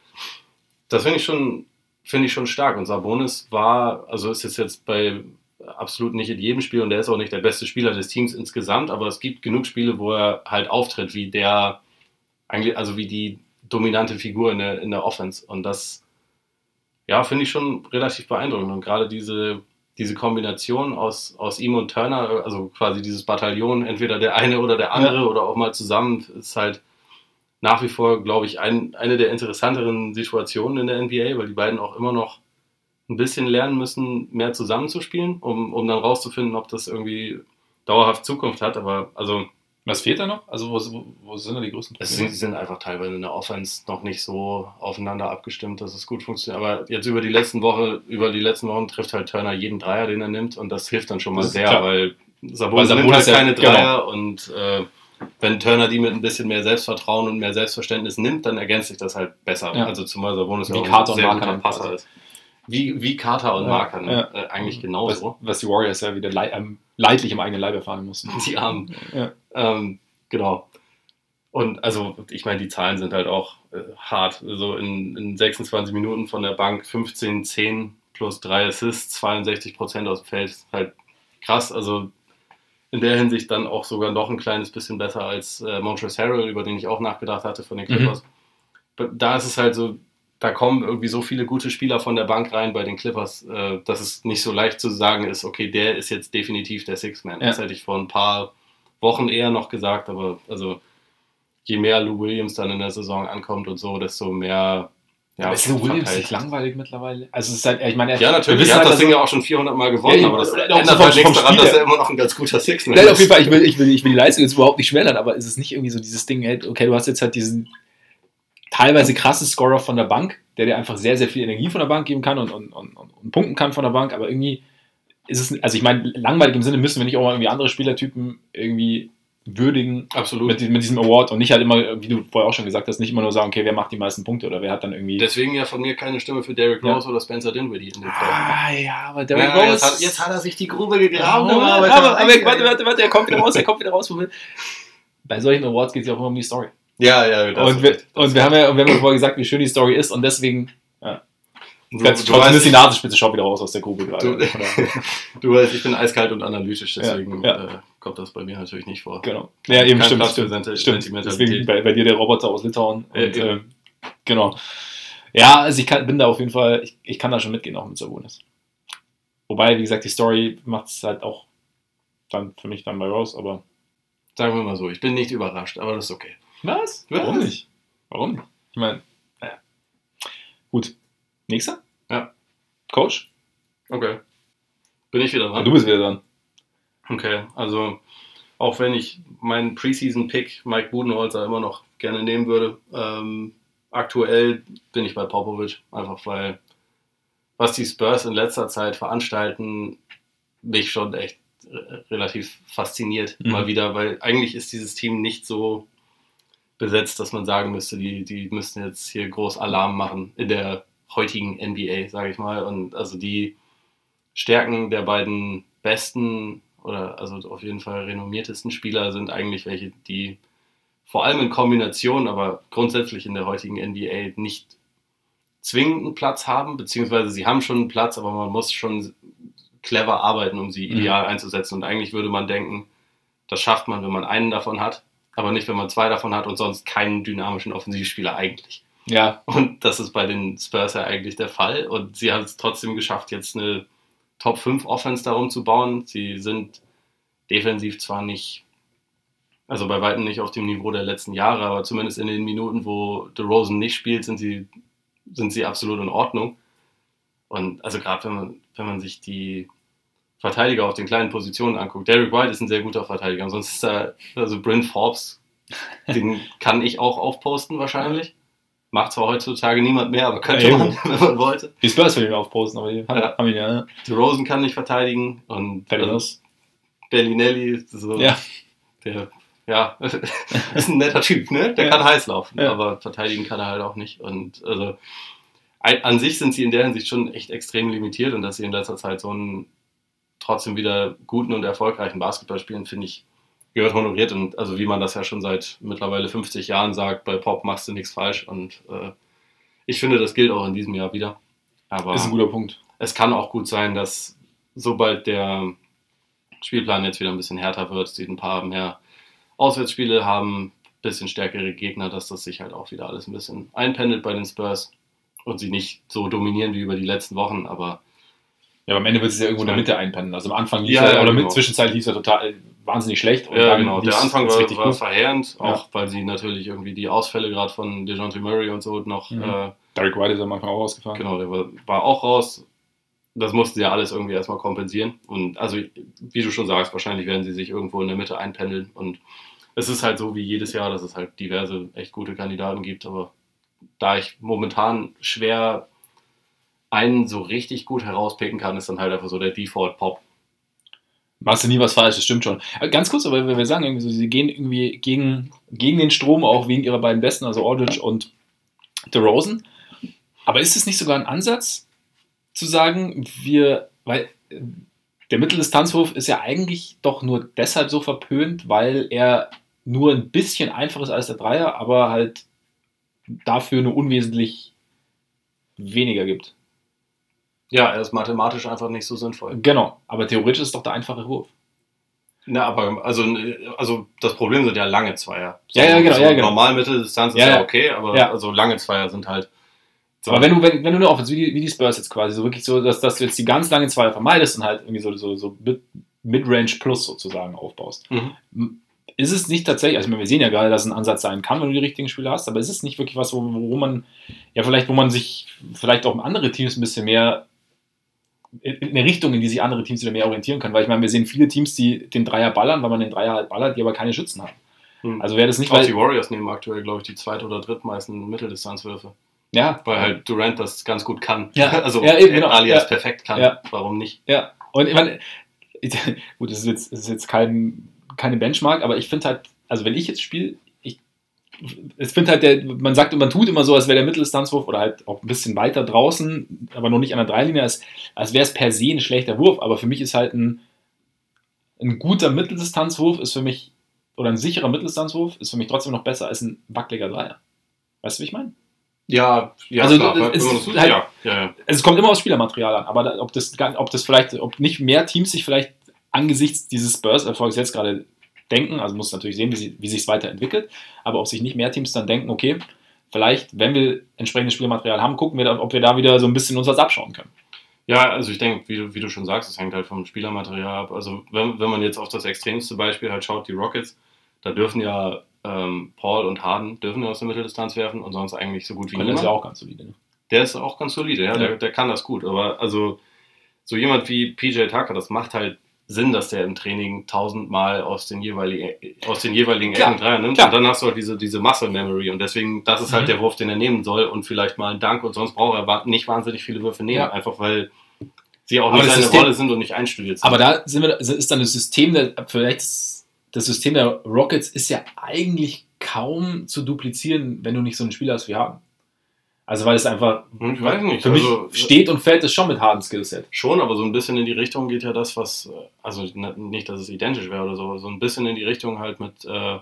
das finde ich schon, finde ich schon stark. Und Sabonis war, also ist jetzt jetzt bei absolut nicht in jedem Spiel und der ist auch nicht der beste Spieler des Teams insgesamt, aber es gibt genug Spiele, wo er halt auftritt, wie der, eigentlich, also wie die dominante Figur in der, in der Offense. Und das, ja, finde ich schon relativ beeindruckend. Und gerade diese, diese Kombination aus, aus ihm und Turner, also quasi dieses Bataillon, entweder der eine oder der andere Ja. oder auch mal zusammen, ist halt nach wie vor, glaube ich, ein, eine der interessanteren Situationen in der NBA, weil die beiden auch immer noch ein bisschen lernen müssen, mehr zusammenzuspielen, um, um dann rauszufinden, ob das irgendwie dauerhaft Zukunft hat. Aber also Was fehlt da noch? Also, wo, wo, sind da die größten Probleme? sind, sie sind einfach teilweise in der Offense noch nicht so aufeinander abgestimmt, dass es gut funktioniert. Aber jetzt über die letzten Woche, über die letzten Wochen trifft halt Turner jeden Dreier, den er nimmt, und das hilft dann schon mal sehr, klar. weil Sabonis nimmt halt ja- keine genau. Dreier und äh, wenn Turner die mit ein bisschen mehr Selbstvertrauen und mehr Selbstverständnis nimmt, dann ergänzt sich das halt besser. Ja. Also zumal Sabonis ja auch ein sehr guter Passer ist. Wie, wie Carter und Marker, ne? ja. Äh, eigentlich was, genauso. was die Warriors ja wieder lei ähm, leidlich im eigenen Leib erfahren mussten. Die Armen. Ja. Ähm, genau. Und also, ich meine, die Zahlen sind halt auch äh, hart. Also in, in 26 Minuten von der Bank 15, 10 plus 3 Assists, 62 Prozent aus dem Feld. Halt krass. Also in der Hinsicht dann auch sogar noch ein kleines bisschen besser als äh, Montrezl Harrell, über den ich auch nachgedacht hatte von den Clippers. Da ist es halt so, da kommen irgendwie so viele gute Spieler von der Bank rein bei den Clippers, äh, dass es nicht so leicht zu sagen ist, okay, der ist jetzt definitiv der Six-Man. Ja. Das hätte ich vor ein paar Wochen eher noch gesagt, aber also je mehr Lou Williams dann in der Saison ankommt und so, desto mehr. Ja, ist Lou Williams nicht langweilig mittlerweile? Also, es ist halt, ich meine, er- Ja, natürlich. Er hat halt, das Ding ja auch schon 400 Mal gewonnen, Ja, aber das ändert vom- halt nichts daran, dass er immer noch ein ganz guter Six-Man Nein, auf ist. jeden Fall, ich will, ich, will, ich will die Leistung jetzt überhaupt nicht schmälern, aber ist es nicht irgendwie so dieses Ding, hey, okay, du hast jetzt halt diesen teilweise krassen Scorer von der Bank, der dir einfach sehr, sehr viel Energie von der Bank geben kann und, und, und, und, punkten kann von der Bank, aber irgendwie ist es, also ich meine, langweilig im Sinne müssen wir nicht auch mal irgendwie andere Spielertypen irgendwie würdigen Absolut. mit, mit diesem Award und nicht halt immer, wie du vorher auch schon gesagt hast, nicht immer nur sagen, okay, wer macht die meisten Punkte oder wer hat dann irgendwie. Deswegen ja von mir keine Stimme für Derrick Ja. Rose oder Spencer Dinwiddie in dem Fall. ah, ja, aber Derrick Ja, Rose. jetzt, hat, jetzt hat er sich die Grube Ja, gegraben. aber, aber- aber, aber, warte, warte, warte, er kommt wieder raus, er kommt wieder raus. Bei solchen Awards geht es ja auch immer um die Story. Ja, ja. das Und wir, richtig. und wir haben ja, wir haben ja vorher gesagt, wie schön die Story ist und deswegen Du, ganz du, ist weißt, die Nasenspitze schaut wieder raus aus der Grube gerade. Du- du weißt, ich bin eiskalt und analytisch, deswegen Ja, Äh, kommt das bei mir natürlich nicht vor. genau. Ja, eben Kein stimmt. Stimmt, stimmt. Deswegen bei, bei dir der Roboter aus Litauen. Und, Ja, ähm, genau. Ja, also ich kann, bin da auf jeden Fall, ich, ich kann da schon mitgehen, auch mit Sabonis. Wobei, wie gesagt, die Story macht es halt auch dann für mich dann bei Rose, aber. Sagen wir mal so, ich bin nicht überrascht, aber das ist okay. Was? Was? Warum nicht? Warum nicht? Ich meine, naja. Gut. Nächster? Ja. Coach? Okay. Bin ich wieder dran? Du bist wieder dran. Okay, also auch wenn ich meinen Preseason-Pick Mike Budenholzer immer noch gerne nehmen würde, ähm, aktuell bin ich bei Popovic, einfach weil was die Spurs in letzter Zeit veranstalten, mich schon echt äh, relativ fasziniert Mhm. mal wieder, weil eigentlich ist dieses Team nicht so besetzt, dass man sagen müsste, die, die müssten jetzt hier groß Alarm machen in der heutigen NBA, sage ich mal. Und also die Stärken der beiden besten oder also auf jeden Fall renommiertesten Spieler sind eigentlich welche, die vor allem in Kombination, aber grundsätzlich in der heutigen NBA nicht zwingend einen Platz haben, beziehungsweise sie haben schon einen Platz, aber man muss schon clever arbeiten, um sie Mhm. ideal einzusetzen. Und eigentlich würde man denken, das schafft man, wenn man einen davon hat, aber nicht, wenn man zwei davon hat und sonst keinen dynamischen Offensivspieler eigentlich. Ja, Und das ist bei den Spurs ja eigentlich der Fall. Und sie haben es trotzdem geschafft, jetzt eine Top 5 Offense darum zu bauen. Sie sind defensiv zwar nicht, also bei weitem nicht auf dem Niveau der letzten Jahre, aber zumindest in den Minuten, wo DeRozan nicht spielt, sind sie, sind sie absolut in Ordnung. Und also gerade wenn man, wenn man sich die Verteidiger auf den kleinen Positionen anguckt, Derek White ist ein sehr guter Verteidiger. Und sonst ist da, also Bryn Forbes, den kann ich auch aufposten wahrscheinlich. Macht zwar heutzutage niemand mehr, aber könnte Ja, man, wenn man wollte. die Spurs will ihn aufposten, aber die haben, Ja. haben ihn ja. ne? DeRozan kann nicht verteidigen und Fertig also aus. Bellinelli, so, Ja. der, ja, ist ein netter Typ, ne? Der Ja. kann heiß laufen, Ja. aber verteidigen kann er halt auch nicht. Und also an sich sind sie in der Hinsicht schon echt extrem limitiert und dass sie in letzter Zeit so einen trotzdem wieder guten und erfolgreichen Basketball spielen, finde ich, gehört honoriert. Und also wie man das ja schon seit mittlerweile 50 Jahren sagt, bei Pop machst du nichts falsch. Und äh, ich finde, das gilt auch in diesem Jahr wieder. Aber Ist ein guter Punkt. es kann auch gut sein, dass sobald der Spielplan jetzt wieder ein bisschen härter wird, sie ein paar mehr Auswärtsspiele haben, ein bisschen stärkere Gegner, dass das sich halt auch wieder alles ein bisschen einpendelt bei den Spurs und sie nicht so dominieren wie über die letzten Wochen, aber Ja, aber am Ende wird es ja irgendwo in der Mitte einpennen. Also am Anfang lief Ja, er, ja, oder genau. mit Zwischenzeit lief er total äh, wahnsinnig schlecht. Und ja, dann genau. Der Anfang war, richtig war gut. verheerend, auch weil sie natürlich irgendwie die Ausfälle gerade von DeJounte Murray und so noch, Mhm. äh, Derek White ist am Anfang auch ausgefahren. genau, der war, war auch raus. Das mussten sie ja alles irgendwie erstmal kompensieren. Und also, wie du schon sagst, wahrscheinlich werden sie sich irgendwo in der Mitte einpendeln. Und es ist halt so wie jedes Jahr, dass es halt diverse echt gute Kandidaten gibt. Aber da ich momentan schwer einen so richtig gut herauspicken kann, ist dann halt einfach so der Default-Pop. Machst du nie was falsch, das stimmt schon. Aber Ganz kurz, aber wenn wir sagen, irgendwie so, sie gehen irgendwie gegen, gegen den Strom, auch wegen ihrer beiden Besten, also Aldridge und DeRozan. Aber ist es nicht sogar ein Ansatz, zu sagen, wir, weil äh, der Mitteldistanzwurf ist ja eigentlich doch nur deshalb so verpönt, weil er nur ein bisschen einfacher ist als der Dreier, aber halt dafür nur unwesentlich weniger gibt. Ja, er ist mathematisch einfach nicht so sinnvoll. Genau, aber theoretisch ist doch der einfache Wurf. Na, aber also, also das Problem sind ja lange Zweier. Ja, ja, genau, So ja, genau. Normal Mitteldistanz ist Ja, ja, okay, aber Ja. also lange Zweier sind halt. so- Aber wenn du, wenn, wenn du eine Offense, wie die, wie die Spurs jetzt quasi, so wirklich so, dass, dass du jetzt die ganz langen Zweier vermeidest und halt irgendwie so, so, so Mid- Mid-Range Plus sozusagen aufbaust, Mhm. ist es nicht tatsächlich, also wir sehen ja gerade, dass es ein Ansatz sein kann, wenn du die richtigen Spieler hast, aber ist es nicht wirklich was, wo, wo man, ja, vielleicht, wo man sich vielleicht auch andere Teams ein bisschen mehr eine Richtung, in die sich andere Teams wieder mehr orientieren können, weil ich meine, wir sehen viele Teams, die den Dreier ballern, weil man den Dreier halt ballert, die aber keine Schützen haben. Mhm. Also wäre das nicht, Auch weil, die Warriors nehmen aktuell, glaube ich, die zweit- oder drittmeisten Mitteldistanzwürfe. ja, Weil halt Durant das ganz gut kann. Ja. Also Ja, eben, genau. alias Ja. perfekt kann. Ja. Warum nicht? Ja, und ich meine, gut, das ist jetzt, das ist jetzt kein, keine Benchmark, aber ich finde halt, also wenn ich jetzt spiele, ich, ich finde halt, der, man sagt, man tut immer so, als wäre der Mitteldistanzwurf oder halt auch ein bisschen weiter draußen, aber noch nicht an der Dreilinie, als, als wäre es per se ein schlechter Wurf, aber für mich ist halt ein, ein guter Mitteldistanzwurf ist für mich, oder ein sicherer Mitteldistanzwurf ist für mich trotzdem noch besser als ein wackeliger Dreier. Weißt du, wie ich meine? Ja, ja, Also, klar. es ist das- halt- ja, ja, ja. es kommt immer aufs Spielermaterial an, aber ob, das, ob das vielleicht, ob nicht mehr Teams sich vielleicht angesichts dieses Spurs-Erfolgs jetzt gerade denken, also muss natürlich sehen, wie, sie, wie sich es weiterentwickelt, aber ob sich nicht mehr Teams dann denken, okay, vielleicht, wenn wir entsprechendes Spielermaterial haben, gucken wir, ob wir da wieder so ein bisschen uns was abschauen können. Ja, also ich denke, wie, du- wie du schon sagst, es hängt halt vom Spielermaterial ab. Also wenn, wenn man jetzt auf das extremste Beispiel halt schaut, die Rockets, da dürfen ja ähm, Paul und Harden dürfen ja aus der Mitteldistanz werfen und sonst eigentlich so gut wie niemand. ist ja auch ganz solide. Ne? Der ist auch ganz solide, ja, Ja. Der, der kann das gut. Aber also so jemand wie PJ Tucker, das macht halt Sinn, dass der im Training tausendmal aus den jeweiligen, aus den jeweiligen Klar, Ecken Dreier nimmt. klar. Und dann hast du halt diese, diese Muscle Memory. Und deswegen, das ist halt Mhm. der Wurf, den er nehmen soll und vielleicht mal einen Dank. Und sonst braucht er nicht wahnsinnig viele Würfe nehmen. Ja. Einfach weil sie auch Aber nicht seine System- Rolle sind und nicht einstudiert sind. Aber da sind wir, ist dann das System der, vielleicht das, System der Rockets ist ja eigentlich kaum zu duplizieren, wenn du nicht so einen Spieler hast wie Harden. Also weil es einfach Hm, ich weiß nicht. für mich also, steht und fällt es schon mit Harden Skillset. Schon, aber so ein bisschen in die Richtung geht ja das, was, also ne- nicht, dass es identisch wäre oder so, aber so ein bisschen in die Richtung halt mit äh,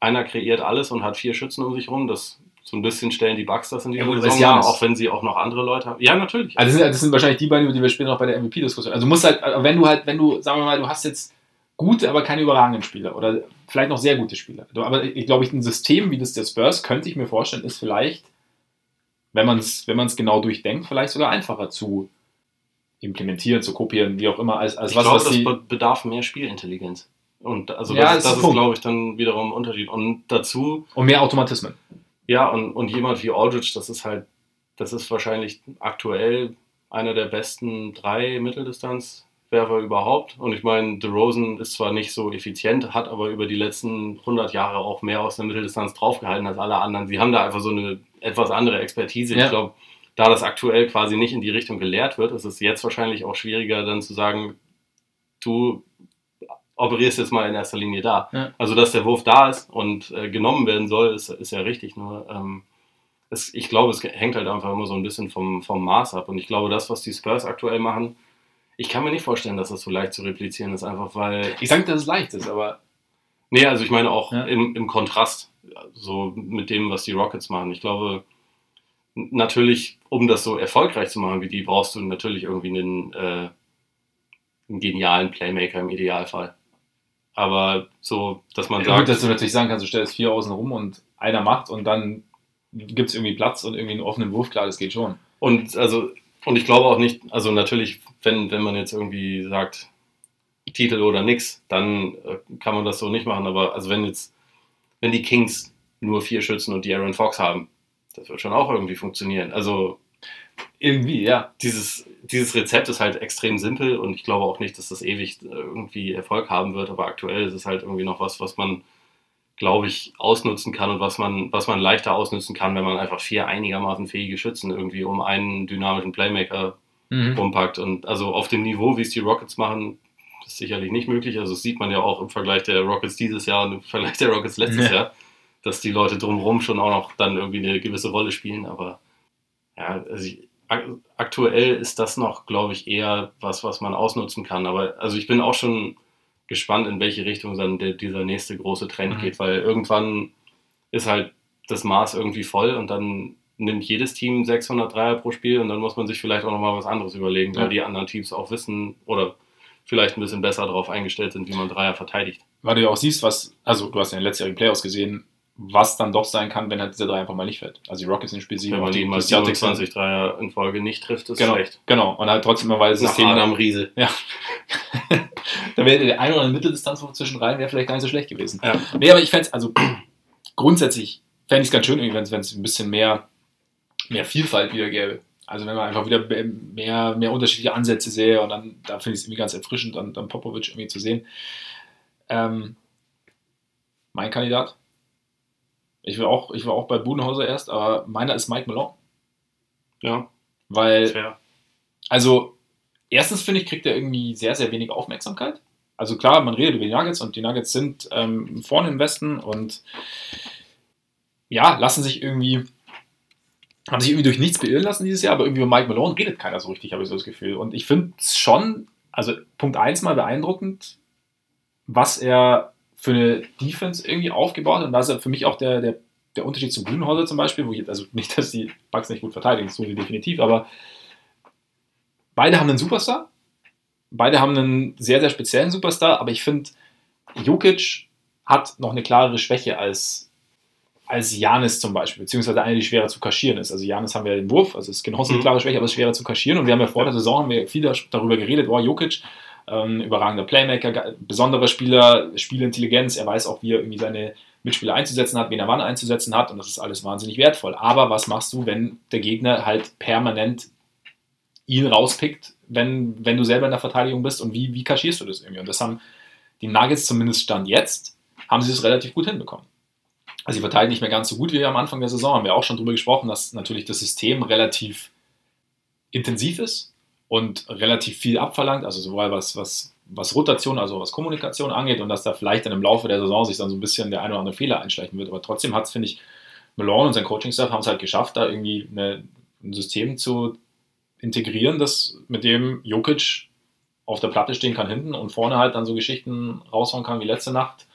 einer kreiert alles und hat vier Schützen um sich rum. Das so ein bisschen stellen die Bugs das in die Ja, Saison, ist- auch wenn sie auch noch andere Leute haben. Ja, natürlich. Also das sind, das sind wahrscheinlich die beiden, über die wir später noch bei der MVP-Diskussion. Also du musst halt, wenn du halt, wenn du, sagen wir mal, du hast jetzt gute, aber keine überragenden Spieler oder vielleicht noch sehr gute Spieler. Aber ich glaube, ich, ein System wie das der Spurs, könnte ich mir vorstellen, ist vielleicht, wenn man es wenn man's genau durchdenkt, vielleicht sogar einfacher zu implementieren, zu kopieren, wie auch immer, als, als ich was, glaube, was das be- bedarf mehr Spielintelligenz. Und also Ja, das, ist das ist, glaube ich, dann wiederum ein Unterschied. Und dazu, Und mehr Automatismen. ja, und, und jemand wie Aldridge, das ist halt, das ist wahrscheinlich aktuell einer der besten drei Mitteldistanzwerfer überhaupt. Und ich meine, DeRozan ist zwar nicht so effizient, hat aber über die letzten 100 Jahre auch mehr aus der Mitteldistanz draufgehalten als alle anderen. Sie haben da einfach so eine etwas andere Expertise. Ja. Ich glaube, da das aktuell quasi nicht in die Richtung gelehrt wird, ist es jetzt wahrscheinlich auch schwieriger, dann zu sagen, du operierst jetzt mal in erster Linie da. Ja. Also, dass der Wurf da ist und äh, genommen werden soll, ist, ist ja richtig. Nur, ähm, es, ich glaube, es hängt halt einfach immer so ein bisschen vom, vom Maß ab. Und ich glaube, das, was die Spurs aktuell machen, ich kann mir nicht vorstellen, dass das so leicht zu replizieren ist, einfach weil. Ich sage dass es leicht ist, aber Nee, also ich meine auch Ja. im, im Kontrast, so mit dem, was die Rockets machen. Ich glaube, natürlich, um das so erfolgreich zu machen wie die, brauchst du natürlich irgendwie einen, äh, einen genialen Playmaker im Idealfall. Aber so, dass man Ja, gut, sagt, dass du natürlich sagen kannst, du stellst vier außen rum und einer macht und dann gibt es irgendwie Platz und irgendwie einen offenen Wurf, klar, das geht schon. Und also, und ich glaube auch nicht, also natürlich, wenn, wenn man jetzt irgendwie sagt, Titel oder nix, dann äh, kann man das so nicht machen. Aber also wenn jetzt, wenn die Kings nur vier Schützen und die Aaron Fox haben, das wird schon auch irgendwie funktionieren. Also Irgendwie, ja. dieses, dieses Rezept ist halt extrem simpel und ich glaube auch nicht, dass das ewig äh, irgendwie Erfolg haben wird, aber aktuell ist es halt irgendwie noch was, was man, glaube ich, ausnutzen kann und was man, was man leichter ausnutzen kann, wenn man einfach vier einigermaßen fähige Schützen irgendwie um einen dynamischen Playmaker Mhm. umpackt. Und also auf dem Niveau, wie es die Rockets machen, ist sicherlich nicht möglich. Also das sieht man ja auch im Vergleich der Rockets dieses Jahr und im Vergleich der Rockets letztes Ja. Jahr, dass die Leute drumherum schon auch noch dann irgendwie eine gewisse Rolle spielen. Aber ja, also ich, ak aktuell ist das noch, glaube ich, eher was, was man ausnutzen kann. Aber also ich bin auch schon gespannt, in welche Richtung dann der, dieser nächste große Trend Mhm. geht, weil irgendwann ist halt das Maß irgendwie voll und dann nimmt jedes Team 600 Dreier pro Spiel und dann muss man sich vielleicht auch nochmal was anderes überlegen, weil Ja. die anderen Teams auch wissen oder vielleicht ein bisschen besser darauf eingestellt sind, wie man Dreier verteidigt. Weil du ja auch siehst, was, also du hast ja in den letztjährigen Playoffs gesehen, was dann doch sein kann, wenn halt dieser Drei einfach mal nicht fällt. Also die Rockets in Spiel 7 Wenn man die, die mal Celtics 27 Dreier in Folge nicht trifft, ist Genau, schlecht. genau. Und halt trotzdem mal, weil das Nach System. Adam Riese. Ja. da wäre der ein oder andere Mitteldistanz zwischen rein, wäre vielleicht gar nicht so schlecht gewesen. Ja. Nee, aber ich fände es, also grundsätzlich fände ich es ganz schön, wenn es ein bisschen mehr, mehr Vielfalt wieder gäbe. Also wenn man einfach wieder mehr, mehr unterschiedliche Ansätze sähe und dann, da finde ich es irgendwie ganz erfrischend, dann, dann Popovic irgendwie zu sehen. Ähm, mein Kandidat. Ich war auch, ich war auch bei Budenhauser erst, aber meiner ist Mike Malone. Ja, Weil fair. also, erstens finde ich, kriegt er irgendwie sehr, sehr wenig Aufmerksamkeit. Also klar, man redet über die Nuggets und die Nuggets sind ähm, vorne im Westen und ja, lassen sich irgendwie, haben sich irgendwie durch nichts beirren lassen dieses Jahr, aber irgendwie über Mike Malone redet keiner so richtig, habe ich so das Gefühl. Und ich finde es schon, also Punkt 1 mal beeindruckend, was er für eine Defense irgendwie aufgebaut hat. Und da ist er für mich auch der, der, der Unterschied zu Budenhauser zum Beispiel, wo ich, also nicht, dass die Bugs nicht gut verteidigen, das tun sie definitiv, aber beide haben einen Superstar. Beide haben einen sehr, sehr speziellen Superstar, aber ich finde, Jokic hat noch eine klarere Schwäche als, als Janis zum Beispiel, beziehungsweise eine, die schwerer zu kaschieren ist. Also Janis haben wir den Wurf, also ist genauso eine Mhm. klare Schwäche, aber ist schwerer zu kaschieren. Und wir haben ja vor der Saison haben wir viel darüber geredet, oh, Jokic, ähm, überragender Playmaker, besonderer Spieler, Spielintelligenz, er weiß auch, wie er irgendwie seine Mitspieler einzusetzen hat, wen er wann einzusetzen hat und das ist alles wahnsinnig wertvoll. Aber was machst du, wenn der Gegner halt permanent ihn rauspickt, wenn, wenn du selber in der Verteidigung bist und wie, wie kaschierst du das irgendwie? Und das haben die Nuggets zumindest Stand jetzt, haben sie es relativ gut hinbekommen. Also sie verteidigen nicht mehr ganz so gut wie am Anfang der Saison, haben wir auch schon drüber gesprochen, dass natürlich das System relativ intensiv ist und relativ viel abverlangt, also sowohl was, was, was Rotation, also was Kommunikation angeht und dass da vielleicht dann im Laufe der Saison sich dann so ein bisschen der ein oder andere Fehler einschleichen wird. Aber trotzdem hat es, finde ich, Malone und sein Coaching-Staff haben es halt geschafft, da irgendwie eine, ein System zu integrieren, das mit dem Jokic auf der Platte stehen kann hinten und vorne halt dann so Geschichten raushauen kann wie letzte Nacht.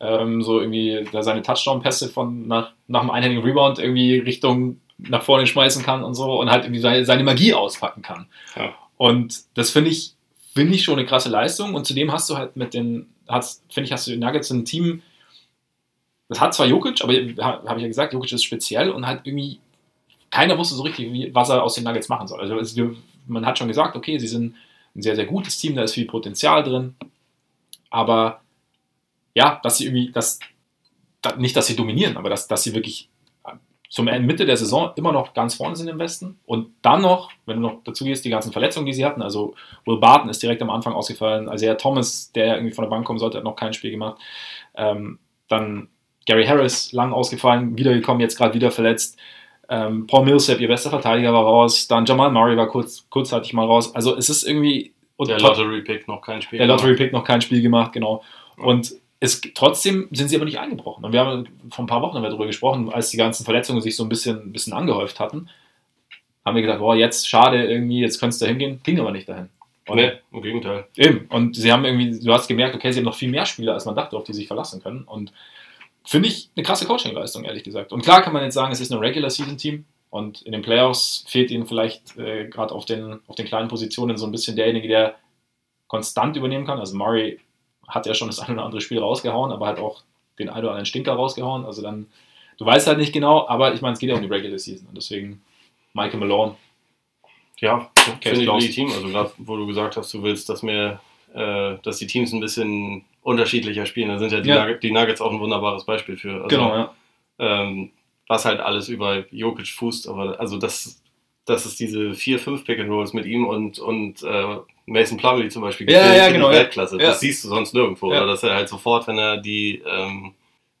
ähm, so irgendwie da seine Touchdown-Pässe von nach, nach einem einhändigen Rebound irgendwie Richtung nach vorne schmeißen kann und so und halt irgendwie seine, seine Magie auspacken kann. Ja. Und das finde ich, finde ich schon eine krasse Leistung. Und zudem hast du halt mit den, finde ich, hast du die Nuggets ein Team, das hat zwar Jokic, aber habe ich ja gesagt, Jokic ist speziell und halt irgendwie keiner wusste so richtig, wie, was er aus den Nuggets machen soll. Also es, man hat schon gesagt, okay, sie sind ein sehr, sehr gutes Team, da ist viel Potenzial drin, aber ja, dass sie irgendwie, dass, nicht, dass sie dominieren, aber dass, dass sie wirklich zum Mitte der Saison immer noch ganz vorne sind im Westen. Und dann noch, wenn du noch dazu gehst, die ganzen Verletzungen, die sie hatten, also Will Barton ist direkt am Anfang ausgefallen, also ja, Thomas, der irgendwie von der Bank kommen sollte, hat noch kein Spiel gemacht, ähm, dann Gary Harris lang ausgefallen, wiedergekommen, jetzt gerade wieder verletzt, ähm, Paul Millsap, ihr bester Verteidiger, war raus, dann Jamal Murray war kurz, kurzzeitig mal raus, also es ist irgendwie... der Lottery-Pick noch kein Spiel Der Lottery-Pick noch kein Spiel gemacht, genau, und es, trotzdem sind sie aber nicht eingebrochen. Und wir haben vor ein paar Wochen darüber gesprochen, als die ganzen Verletzungen sich so ein bisschen, ein bisschen angehäuft hatten, haben wir gesagt, boah, jetzt schade irgendwie, jetzt könntest du da hingehen. Ging aber nicht dahin. Und nee, im Gegenteil. Eben. Und sie haben irgendwie, du hast gemerkt, okay, sie haben noch viel mehr Spieler, als man dachte, auf die sie sich verlassen können. Und finde ich eine krasse Coaching-Leistung, ehrlich gesagt. Und klar kann man jetzt sagen, es ist ein Regular-Season-Team. Und in den Playoffs fehlt ihnen vielleicht äh, gerade auf den, auf den kleinen Positionen so ein bisschen derjenige, der konstant übernehmen kann. Also Murray hat ja schon das ein oder andere Spiel rausgehauen, aber hat auch den ein oder anderen Stinker rausgehauen. Also dann, du weißt halt nicht genau, aber ich meine, es geht ja um die Regular Season und deswegen Michael Malone. Ja, finde ich legitim. Also gerade, wo du gesagt hast, du willst, dass mehr, äh, dass die Teams ein bisschen unterschiedlicher spielen. Da sind ja die, ja. Nuggets, die Nuggets auch ein wunderbares Beispiel für. Also, genau, ja. Ähm, was halt alles über Jokic fußt, aber also das, dass es diese vier, fünf Pick and Rolls mit ihm und, und äh, Mason Plumlee zum Beispiel ja, ja, genau, Weltklasse. Ja. Das siehst du sonst nirgendwo. Ja. Oder dass er halt sofort, wenn er die, ähm,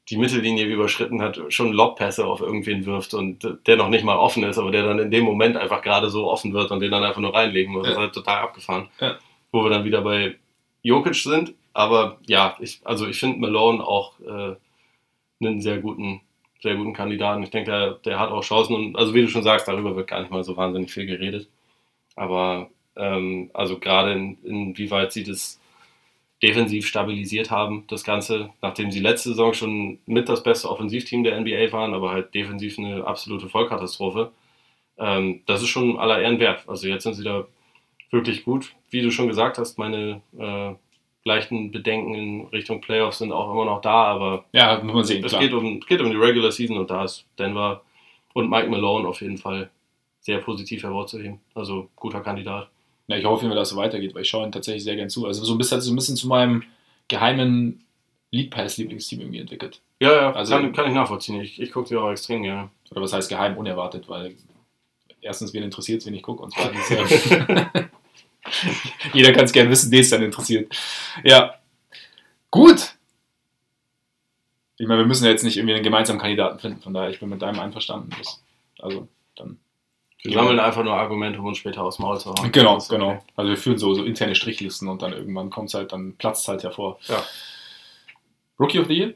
die Mittellinie überschritten hat, schon Lobpässe auf irgendwen wirft und der noch nicht mal offen ist, aber der dann in dem Moment einfach gerade so offen wird und den dann einfach nur reinlegen muss. Das ist halt total abgefahren. Wo wir dann wieder bei Jokic sind. Aber ja, ich, also ich finde Malone auch äh, einen sehr guten, sehr guten Kandidaten. Ich denke, der, der hat auch Chancen und also wie du schon sagst, darüber wird gar nicht mal so wahnsinnig viel geredet. Aber ähm, also gerade in, inwieweit sie das defensiv stabilisiert haben, das Ganze, nachdem sie letzte Saison schon mit das beste Offensivteam der NBA waren, aber halt defensiv eine absolute Vollkatastrophe. Ähm, das ist schon aller Ehren wert. Also jetzt sind sie da wirklich gut. Wie du schon gesagt hast, meine äh, leichten Bedenken in Richtung Playoffs sind auch immer noch da, aber ja, muss man sehen. Es geht um, geht um die Regular Season und da ist Denver und Mike Malone auf jeden Fall sehr positiv hervorzuheben. Also guter Kandidat. Ja, ich hoffe immer, dass es weitergeht, weil ich schaue ihn tatsächlich sehr gern zu. Also so ein bisschen, so ein bisschen zu meinem geheimen League Pass Lieblingsteam irgendwie entwickelt. Ja, ja, also, kann, kann ich nachvollziehen. Ich, ich gucke sie auch extrem gerne. Oder was heißt geheim, unerwartet, weil erstens, wen interessiert es, wen ich gucke und zweitens, jeder kann es gerne wissen, den es dann interessiert. Ja, gut. Ich meine, wir müssen ja jetzt nicht irgendwie einen gemeinsamen Kandidaten finden, von daher, ich bin mit deinem einverstanden. Das, also, dann wir sammeln einfach nur Argumente, um uns später aus Maul zu hauen. Genau, genau. Okay. Also wir führen so, so interne Strichlisten und dann irgendwann kommt es halt, dann platzt es halt hervor. Ja. Rookie of the Year?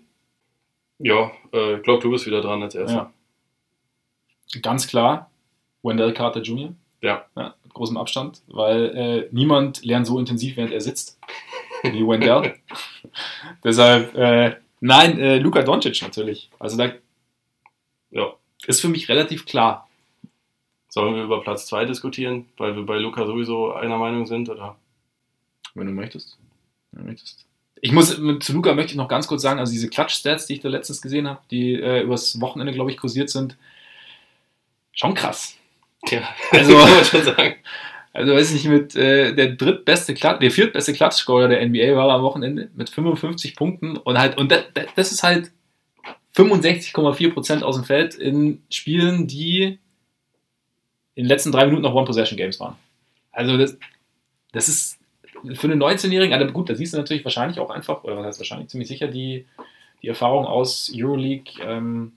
Ja, äh, ich glaube, du bist wieder dran als erster. Ja. Ganz klar, Wendell Carter Jr. Ja. ja mit großem Abstand, weil äh, niemand lernt so intensiv, während er sitzt, wie Wendell. Deshalb, äh, nein, äh, Luka Doncic natürlich. Also da ja. ist für mich relativ klar. Sollen wir über Platz 2 diskutieren, weil wir bei Luca sowieso einer Meinung sind, oder? Wenn du möchtest. Wenn du möchtest. Ich muss zu Luca möchte ich noch ganz kurz sagen, also diese Klatsch-Stats, die ich da letztens gesehen habe, die äh, übers Wochenende, glaube ich, kursiert sind, schon krass. Ja, also, also weiß ich nicht, mit äh, der drittbeste Klatsch, der viertbeste Klatschscorer der NBA war am Wochenende mit 55 Punkten und halt, und das, das ist halt 65,4% aus dem Feld in Spielen, die in den letzten drei Minuten noch One-Possession-Games waren. Also das, das ist für einen 19-Jährigen, also gut, da siehst du natürlich wahrscheinlich auch einfach, oder was heißt wahrscheinlich, ziemlich sicher die, die Erfahrung aus Euroleague, ähm,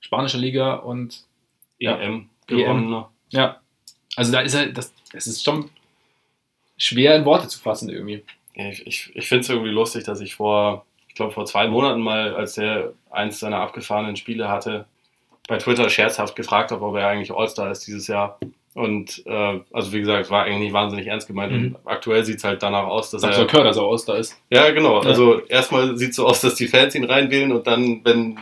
spanischer Liga und ja, EM gewonnen. Ja, also da ist er, das, das ist schon schwer in Worte zu fassen irgendwie. Ich, ich, ich finde es irgendwie lustig, dass ich vor, ich glaube vor zwei Monaten mal, als er eins seiner abgefahrenen Spiele hatte, bei Twitter scherzhaft gefragt habe, ob er eigentlich All-Star ist dieses Jahr. Und äh, also wie gesagt, war eigentlich nicht wahnsinnig ernst gemeint. Mhm. Und aktuell sieht es halt danach aus, dass Sagt er. soll Körner so aus, da ist. Ja, genau. Ja. Also erstmal sieht es so aus, dass die Fans ihn reinwählen und dann, wenn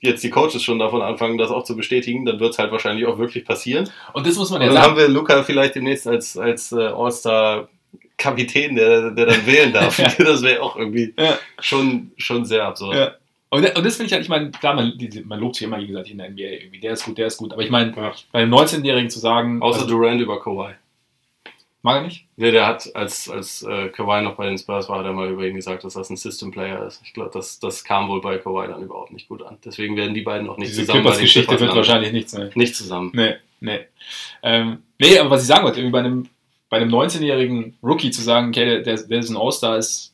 jetzt die Coaches schon davon anfangen, das auch zu bestätigen, dann wird es halt wahrscheinlich auch wirklich passieren. Und das muss man ja dann sagen. haben wir Luca vielleicht demnächst als, als äh, All-Star-Kapitän, der, der dann wählen darf. Ja. Das wäre auch irgendwie Ja. schon, schon sehr absurd. Ja. Und, und das finde ich halt, ich meine, klar, man, man lobt sich immer, wie gesagt, in der NBA irgendwie, der ist gut, der ist gut. Aber ich meine, bei einem 19-Jährigen zu sagen, Außer also, Durant über Kawhi. Mag er nicht? Nee, der hat, als, als äh, Kawhi noch bei den Spurs war, hat er mal über ihn gesagt, dass das ein System-Player ist. Ich glaube, das, das kam wohl bei Kawhi dann überhaupt nicht gut an. Deswegen werden die beiden auch nicht Diese zusammen Clippers-Geschichte Clippers wird wahrscheinlich nichts mehr. Nicht zusammen. Nee, nee. Ähm, nee, aber was ich sagen wollte, irgendwie bei einem, bei einem 19-jährigen Rookie zu sagen, okay, der, der, der ist ein All-Star, ist,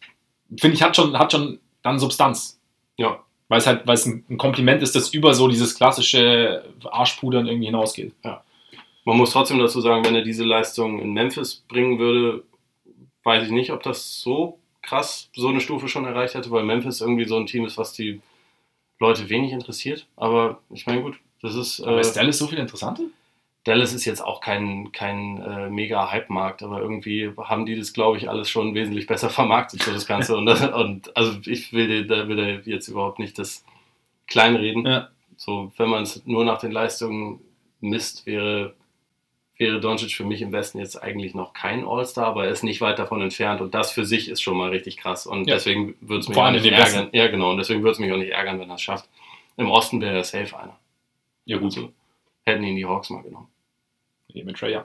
finde ich, hat schon, hat schon dann Substanz. Ja. Weil es halt, weil es ein, ein Kompliment ist, das über so dieses klassische Arschpudern irgendwie hinausgeht. Man muss trotzdem dazu sagen, wenn er diese Leistung in Memphis bringen würde, weiß ich nicht, ob das so krass so eine Stufe schon erreicht hätte, weil Memphis irgendwie so ein Team ist, was die Leute wenig interessiert. Aber ich meine, gut, das ist. Aber äh, ist Dallas so viel interessanter? Dallas ist jetzt auch kein, kein äh, mega Hype-Markt, aber irgendwie haben die das, glaube ich, alles schon wesentlich besser vermarktet, so das Ganze. und, und also ich will, da will jetzt überhaupt nicht das kleinreden. Ja. So, wenn man es nur nach den Leistungen misst, wäre, wäre Doncic für mich im Westen jetzt eigentlich noch kein All-Star, aber er ist nicht weit davon entfernt und das für sich ist schon mal richtig krass. Und Ja. deswegen würde es mich Vor auch nicht ärgern. Ja, genau, und deswegen würde es mich auch nicht ärgern, wenn er es schafft. Im Osten wäre er safe einer. Ja, gut. Also, hätten ihn die Hawks mal genommen. Nee, mit Trey, ja.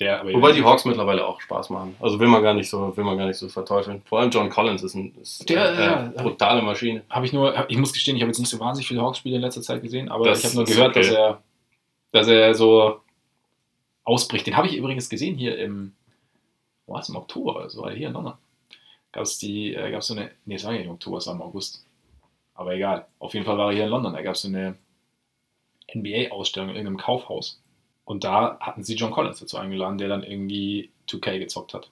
Der, Wobei die Hawks mittlerweile auch Spaß machen. Also will man gar nicht so, will man gar nicht so verteufeln. Vor allem John Collins ist, ein, ist Der, äh, ja, brutale Maschine. habe ich nur, ich muss gestehen, ich habe jetzt nicht so wahnsinnig viele Hawks-Spiele in letzter Zeit gesehen, aber Das ich habe nur gehört, okay. dass er, dass er so ausbricht. Den habe ich übrigens gesehen hier im, wo war es, im Oktober oder so, hier in London. Gab es die, äh, gab es so eine, nee, es war ja nicht im Oktober, es war im August. Aber egal. Auf jeden Fall war er hier in London. Da gab es so eine NBA-Ausstellung in irgendeinem Kaufhaus. Und da hatten sie John Collins dazu eingeladen, der dann irgendwie 2K gezockt hat.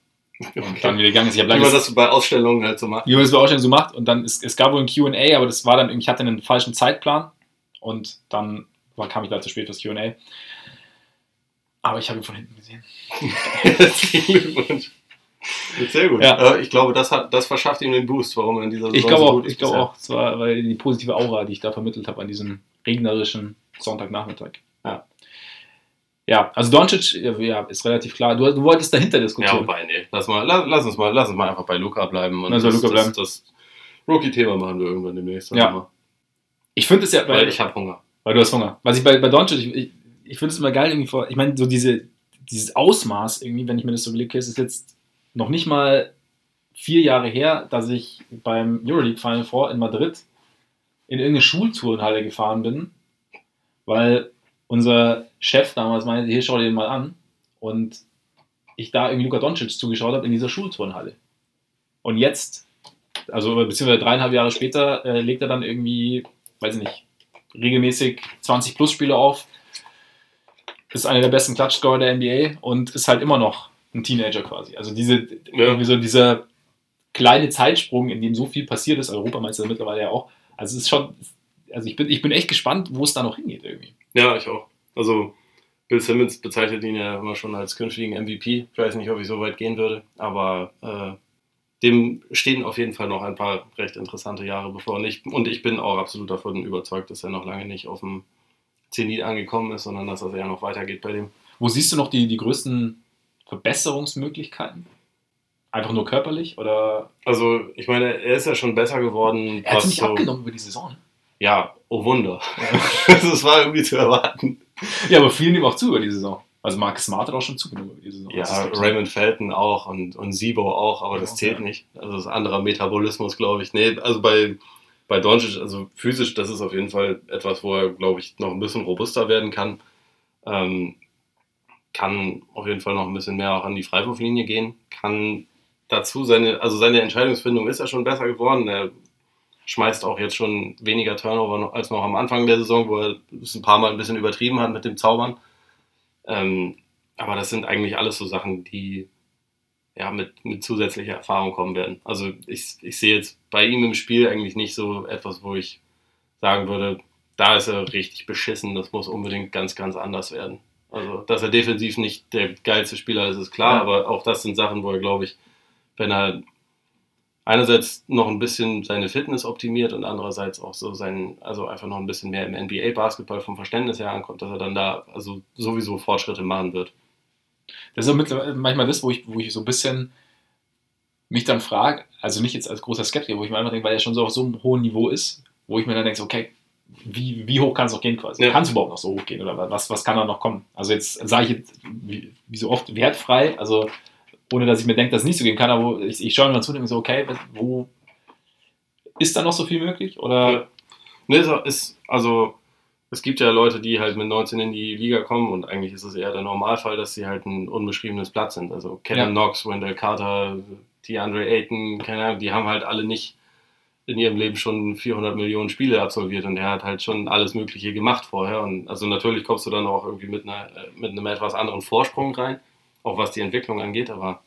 Und dann wieder gegangen ist. Ich Wie man das bei Ausstellungen halt so macht. wie man das bei Ausstellungen so macht. Und dann, es, es gab wohl ein QA, aber das war dann, irgendwie- ich hatte einen falschen Zeitplan und dann war, kam ich da zu spät fürs QA. Aber ich habe ihn von hinten gesehen. Sehr gut. Ja. Äh, Ich glaube, das, hat, das verschafft ihm den Boost, warum er in dieser Ich Saison glaube so auch, ich glaube auch, es war weil die positive Aura, die ich da vermittelt habe an diesem regnerischen Sonntagnachmittag. Ja. Ja, also Doncic, ja, ja, ist relativ klar. Du, du wolltest dahinter Ja, diskutieren. wobei, nee. Lass, mal, lass, lass, uns mal, lass uns mal einfach bei Luca bleiben. Und Lass das, Luka bleiben. Das, das Rookie-Thema machen wir irgendwann demnächst. Ja. Mal. ich finde es ja, Weil ich habe Hunger. Weil du hast Hunger. Was ich bei, bei Doncic, ich, ich, ich finde es immer geil irgendwie vor, ich meine, so diese, dieses Ausmaß irgendwie, wenn ich mir das so überlege, ist jetzt noch nicht mal vier Jahre her, dass ich beim Euroleague Final Four in Madrid in irgendeine Schultourenhalle gefahren bin, weil unser Chef damals meinte, hier schau dir den mal an und ich da irgendwie Luka Doncic zugeschaut habe in dieser Schulturnhalle. Und jetzt, also beziehungsweise dreieinhalb Jahre später, äh, legt er dann irgendwie, weiß ich nicht, regelmäßig 20 plus Spiele auf, ist einer der besten Klatschscorer der NBA und ist halt immer noch ein Teenager quasi. Also diese, irgendwie so dieser kleine Zeitsprung, in dem so viel passiert ist, Europameister mittlerweile ja auch. Also es ist schon, also ich bin, ich bin echt gespannt, wo es da noch hingeht irgendwie. Ja, ich auch. Also Bill Simmons bezeichnet ihn ja immer schon als künftigen MVP. Ich weiß nicht, ob ich so weit gehen würde, aber äh, dem stehen auf jeden Fall noch ein paar recht interessante Jahre bevor. Und ich, und ich bin auch absolut davon überzeugt, dass er noch lange nicht auf dem Zenit angekommen ist, sondern dass das eher noch weitergeht bei dem. Wo siehst du noch die, die größten Verbesserungsmöglichkeiten? Einfach nur körperlich oder? Also, ich meine, er ist ja schon besser geworden. Er hat nicht so- abgenommen über die Saison. ne? Ja, oh Wunder. das war irgendwie zu erwarten. Ja, aber vielen nehmen auch zu über die Saison. Also Marcus Smart hat auch schon zugenommen über die Saison. Ja, Das. Raymond Felton auch und, und Sibo auch, aber das Ja, zählt ja. nicht. Also das ist anderer Metabolismus, glaube ich. Nee, also bei, bei Doncic, also physisch, das ist auf jeden Fall etwas, wo er, glaube ich, noch ein bisschen robuster werden kann. Ähm, kann auf jeden Fall noch ein bisschen mehr auch an die Freiwurflinie gehen. Kann dazu seine, also seine Entscheidungsfindung ist ja schon besser geworden. Er schmeißt auch jetzt schon weniger Turnover als noch am Anfang der Saison, wo er es ein paar Mal ein bisschen übertrieben hat mit dem Zaubern. Ähm, aber das sind eigentlich alles so Sachen, die ja mit, mit zusätzlicher Erfahrung kommen werden. Also ich, ich sehe jetzt bei ihm im Spiel eigentlich nicht so etwas, wo ich sagen würde, da ist er richtig beschissen, das muss unbedingt ganz, ganz anders werden. Also, dass er defensiv nicht der geilste Spieler ist, ist klar, Ja. aber auch das sind Sachen, wo er, glaube ich, wenn er einerseits noch ein bisschen seine Fitness optimiert und andererseits auch so sein, also einfach noch ein bisschen mehr im NBA-Basketball vom Verständnis her ankommt, dass er dann da also sowieso Fortschritte machen wird. Das ist manchmal das, wo ich, wo ich so ein bisschen mich dann frage, also nicht jetzt als großer Skeptiker, wo ich mir einfach denke, weil er schon so auf so einem hohen Niveau ist, wo ich mir dann denke, okay, wie, wie hoch kann es noch gehen quasi? Ja. Kann es überhaupt noch so hoch gehen oder was, was kann da noch kommen? Also jetzt sage ich jetzt, wie, wie so oft, wertfrei, also ohne dass ich mir denke, dass es nicht so gehen kann, aber ich, ich schaue mir dann zu und denke so, okay, wo ist da noch so viel möglich? Oder Ja. Ne, ist, ist, also es gibt ja Leute, die halt mit 19 in die Liga kommen und eigentlich ist es eher der Normalfall, dass sie halt ein unbeschriebenes Blatt sind. Also Kenan Ja. Knox, Wendell Carter, DeAndre Ayton, keine Ahnung, die haben halt alle nicht in ihrem Leben schon 400 Millionen Spiele absolviert und er hat halt schon alles Mögliche gemacht vorher. Und also natürlich kommst du dann auch irgendwie mit, einer, äh, mit einem etwas anderen Vorsprung rein, auch was die Entwicklung angeht, aber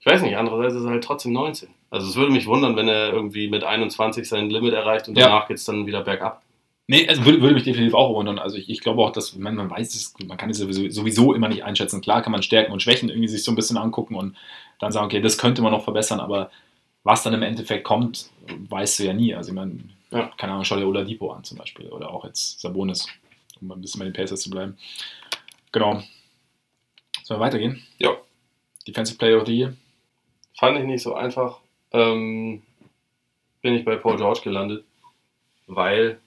ich weiß nicht, andererseits ist er halt trotzdem 19. Also es würde mich wundern, wenn er irgendwie mit 21 sein Limit erreicht und Ja. danach geht es dann wieder bergab. Nee, also würde, würde mich definitiv auch wundern. Also ich, ich glaube auch, dass man, man weiß es, man kann es sowieso, sowieso immer nicht einschätzen. Klar kann man Stärken und Schwächen irgendwie sich so ein bisschen angucken und dann sagen, okay, das könnte man noch verbessern, aber was dann im Endeffekt kommt, weißt du ja nie. Also ich meine, Ja. keine Ahnung, schau dir Oladipo an zum Beispiel oder auch jetzt Sabonis, um ein bisschen bei den Pacers zu bleiben. Genau. Sollen wir weitergehen? Ja. Defensive Player of the Year. Fand ich nicht so einfach. Ähm, bin ich bei Paul George gelandet, weil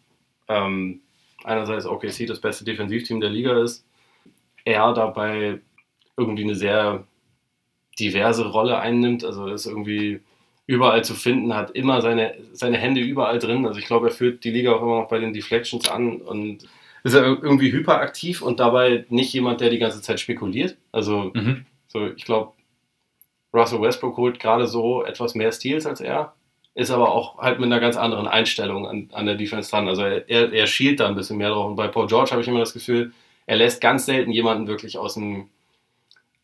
ähm, einerseits OKC das beste Defensivteam der Liga ist, er dabei irgendwie eine sehr diverse Rolle einnimmt, also ist irgendwie überall zu finden, hat immer seine, seine Hände überall drin. Also ich glaube, er führt die Liga auch immer noch bei den Deflections an und ist er irgendwie hyperaktiv und dabei nicht jemand, der die ganze Zeit spekuliert. Also Mhm. so, ich glaube, Russell Westbrook holt gerade so etwas mehr Steals als er, ist aber auch halt mit einer ganz anderen Einstellung an, an der Defense dran. Also er, er, schielt da ein bisschen mehr drauf. Und bei Paul George habe ich immer das Gefühl, er lässt ganz selten jemanden wirklich aus, dem,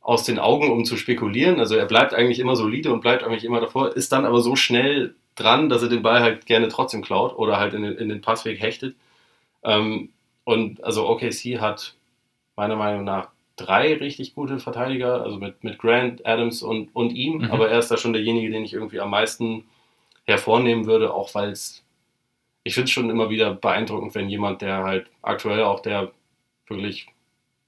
aus den Augen, um zu spekulieren. Also er bleibt eigentlich immer solide und bleibt eigentlich immer davor, ist dann aber so schnell dran, dass er den Ball halt gerne trotzdem klaut oder halt in den, in den Passweg hechtet. Ähm, und also OKC hat meiner Meinung nach drei richtig gute Verteidiger, also mit, mit Grant, Adams und, und ihm, Mhm. aber er ist da schon derjenige, den ich irgendwie am meisten hervornehmen würde, auch weil es, ich finde es schon immer wieder beeindruckend, wenn jemand, der halt aktuell auch der wirklich,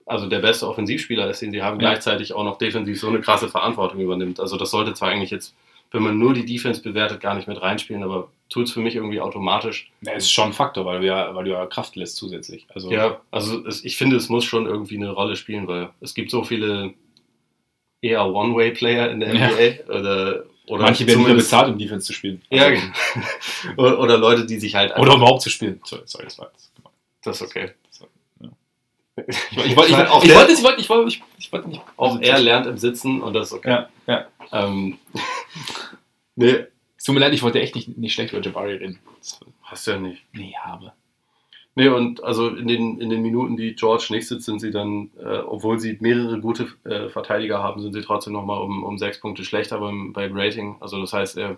also der beste Offensivspieler ist, den sie haben, Ja. gleichzeitig auch noch defensiv so eine krasse Verantwortung übernimmt. Also das sollte zwar eigentlich jetzt, wenn man nur die Defense bewertet, gar nicht mit reinspielen, aber tut es für mich irgendwie automatisch. Ja, es ist schon ein Faktor, weil du ja, weil du ja Kraft lässt zusätzlich. Also, Ja, also es, ich finde, es muss schon irgendwie eine Rolle spielen, weil es gibt so viele eher One-Way-Player in der Ja. NBA oder, oder manche werden wieder bezahlt, um Defense zu spielen. Ja, Also, oder, oder Leute, die sich halt oder überhaupt zu spielen. Sorry, sorry das war jetzt. das ist okay. Ich, ich, wollte- ich, meine, auch ich, der- wollte, ich, wollte, ich, wollte, ich, ich wollte nicht. Auch er lernt im Sitzen und das ist okay. Ja, ja. Ähm, nee, tut mir leid, ich wollte echt nicht, nicht schlecht über Jabari reden. Das, hast du ja nicht. nee, habe. Nee, und also in den, in den Minuten, die George nicht sitzt, sind sie dann, äh, obwohl sie mehrere gute äh, Verteidiger haben, sind sie trotzdem nochmal um, um sechs Punkte schlechter beim, beim Rating. Also das heißt, er,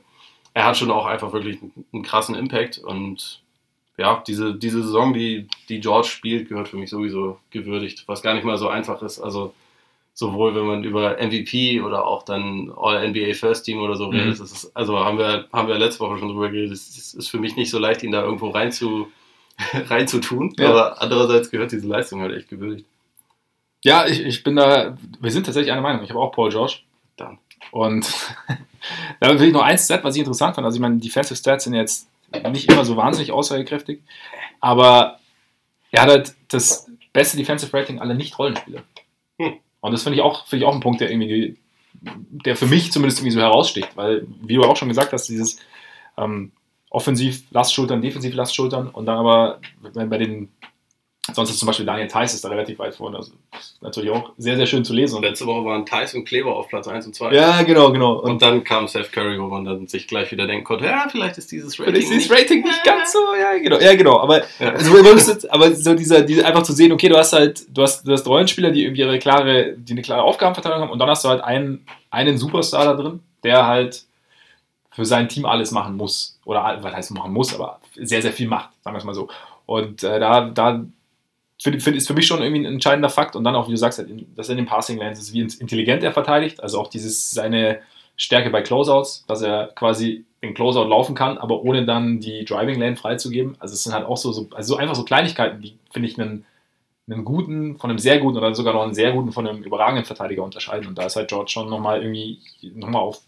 er hat schon auch einfach wirklich einen, einen krassen Impact und ja, diese, diese Saison, die, die George spielt, gehört für mich sowieso gewürdigt, was gar nicht mal so einfach ist. Also sowohl wenn man über MVP oder auch dann All-NBA First Team oder so Mhm. redet, ist, also haben wir, haben wir letzte Woche schon drüber geredet, es ist für mich nicht so leicht, ihn da irgendwo rein zu, reinzutun, Ja. aber andererseits gehört diese Leistung halt echt gewürdigt. Ja, ich, ich bin da, wir sind tatsächlich einer Meinung. Ich habe auch Paul George. Dann. Und da will ich noch eins Stat, was ich interessant fand. Also, ich meine, Defensive Stats sind jetzt nicht immer so wahnsinnig aussagekräftig, aber er hat halt das beste Defensive Rating aller Nicht-Rollenspieler. Hm. Und das finde ich, auch- finde ich auch ein Punkt, der irgendwie, der für mich zumindest irgendwie so heraussticht, weil, wie du auch schon gesagt hast, dieses ähm, offensiv Lastschultern, defensiv Lastschultern und dann aber wenn bei den Sonst ist zum Beispiel Daniel Theiss ist da relativ weit vorne. Also ist natürlich auch sehr, sehr schön zu lesen. Und letzte Woche waren Thais und Kleber auf Platz 1 und 2. ja, genau, genau. Und Und dann kam Steph Curry, wo man dann sich gleich wieder denken konnte, ja, vielleicht ist dieses Rating, vielleicht ist nicht- Rating nicht ganz so, ja, genau. Ja, genau. Aber, Ja. also, aber so dieser, dieser, einfach zu sehen, okay, du hast halt, du hast, du hast Rollenspieler, die irgendwie ihre klare, die eine klare Aufgabenverteilung haben und dann hast du halt einen, einen Superstar da drin, der halt für sein Team alles machen muss. Oder was heißt machen muss, aber sehr, sehr viel macht, sagen wir es mal so. Und äh, da, da find, find, ist für mich schon irgendwie ein entscheidender Fakt. Und dann auch, wie du sagst, dass er in den Passing Lanes ist, wie intelligent er verteidigt. Also auch dieses, seine Stärke bei Closeouts, dass er quasi den Closeout laufen kann, aber ohne dann die Driving Lane freizugeben. Also es sind halt auch so, so, also einfach so Kleinigkeiten, die, finde ich, einen, einen guten von einem sehr guten oder sogar noch einen sehr guten von einem überragenden Verteidiger unterscheiden. Und da ist halt George schon nochmal irgendwie nochmal auf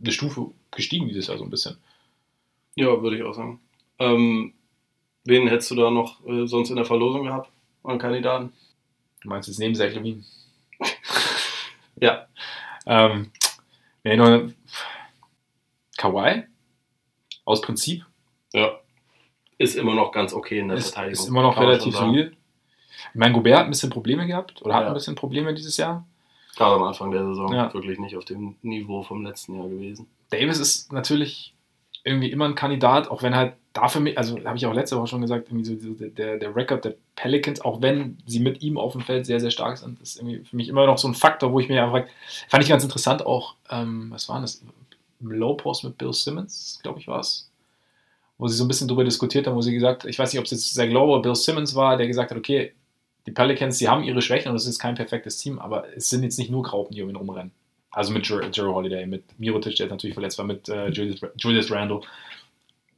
eine Stufe gestiegen dieses Jahr so ein bisschen. Ja, würde ich auch sagen. Ähm, wen hättest du da noch äh, sonst in der Verlosung gehabt an Kandidaten? Du meinst jetzt neben Levine? ja. Ähm, nee, nur Kawhi? Aus Prinzip? Ja. Ist immer noch ganz okay in der ist, Verteidigung. Ist immer noch relativ solide. Ich meine, Gobert hat ein bisschen Probleme gehabt oder hat ja. ein bisschen Probleme dieses Jahr. Gerade am Anfang der Saison ja. wirklich nicht auf dem Niveau vom letzten Jahr gewesen. Davis ist natürlich irgendwie immer ein Kandidat, auch wenn halt dafür, also habe ich auch letzte Woche schon gesagt, so der, der Rekord der Pelicans, auch wenn sie mit ihm auf dem Feld sehr, sehr stark sind, ist irgendwie für mich immer noch so ein Faktor, wo ich mir einfach, fand ich ganz interessant auch, ähm, was war das, im Low Post mit Bill Simmons, glaube ich war es, wo sie so ein bisschen drüber diskutiert haben, wo sie gesagt, ich weiß nicht, ob es jetzt Zach Lowe oder Bill Simmons war, der gesagt hat, okay, die Pelicans, die haben ihre Schwächen und es ist kein perfektes Team, aber es sind jetzt nicht nur Graupen, die um ihn rumrennen. Also mit Jerry, Holiday, mit Mirotic, der natürlich verletzt war, mit äh, Julius, Julius Randle.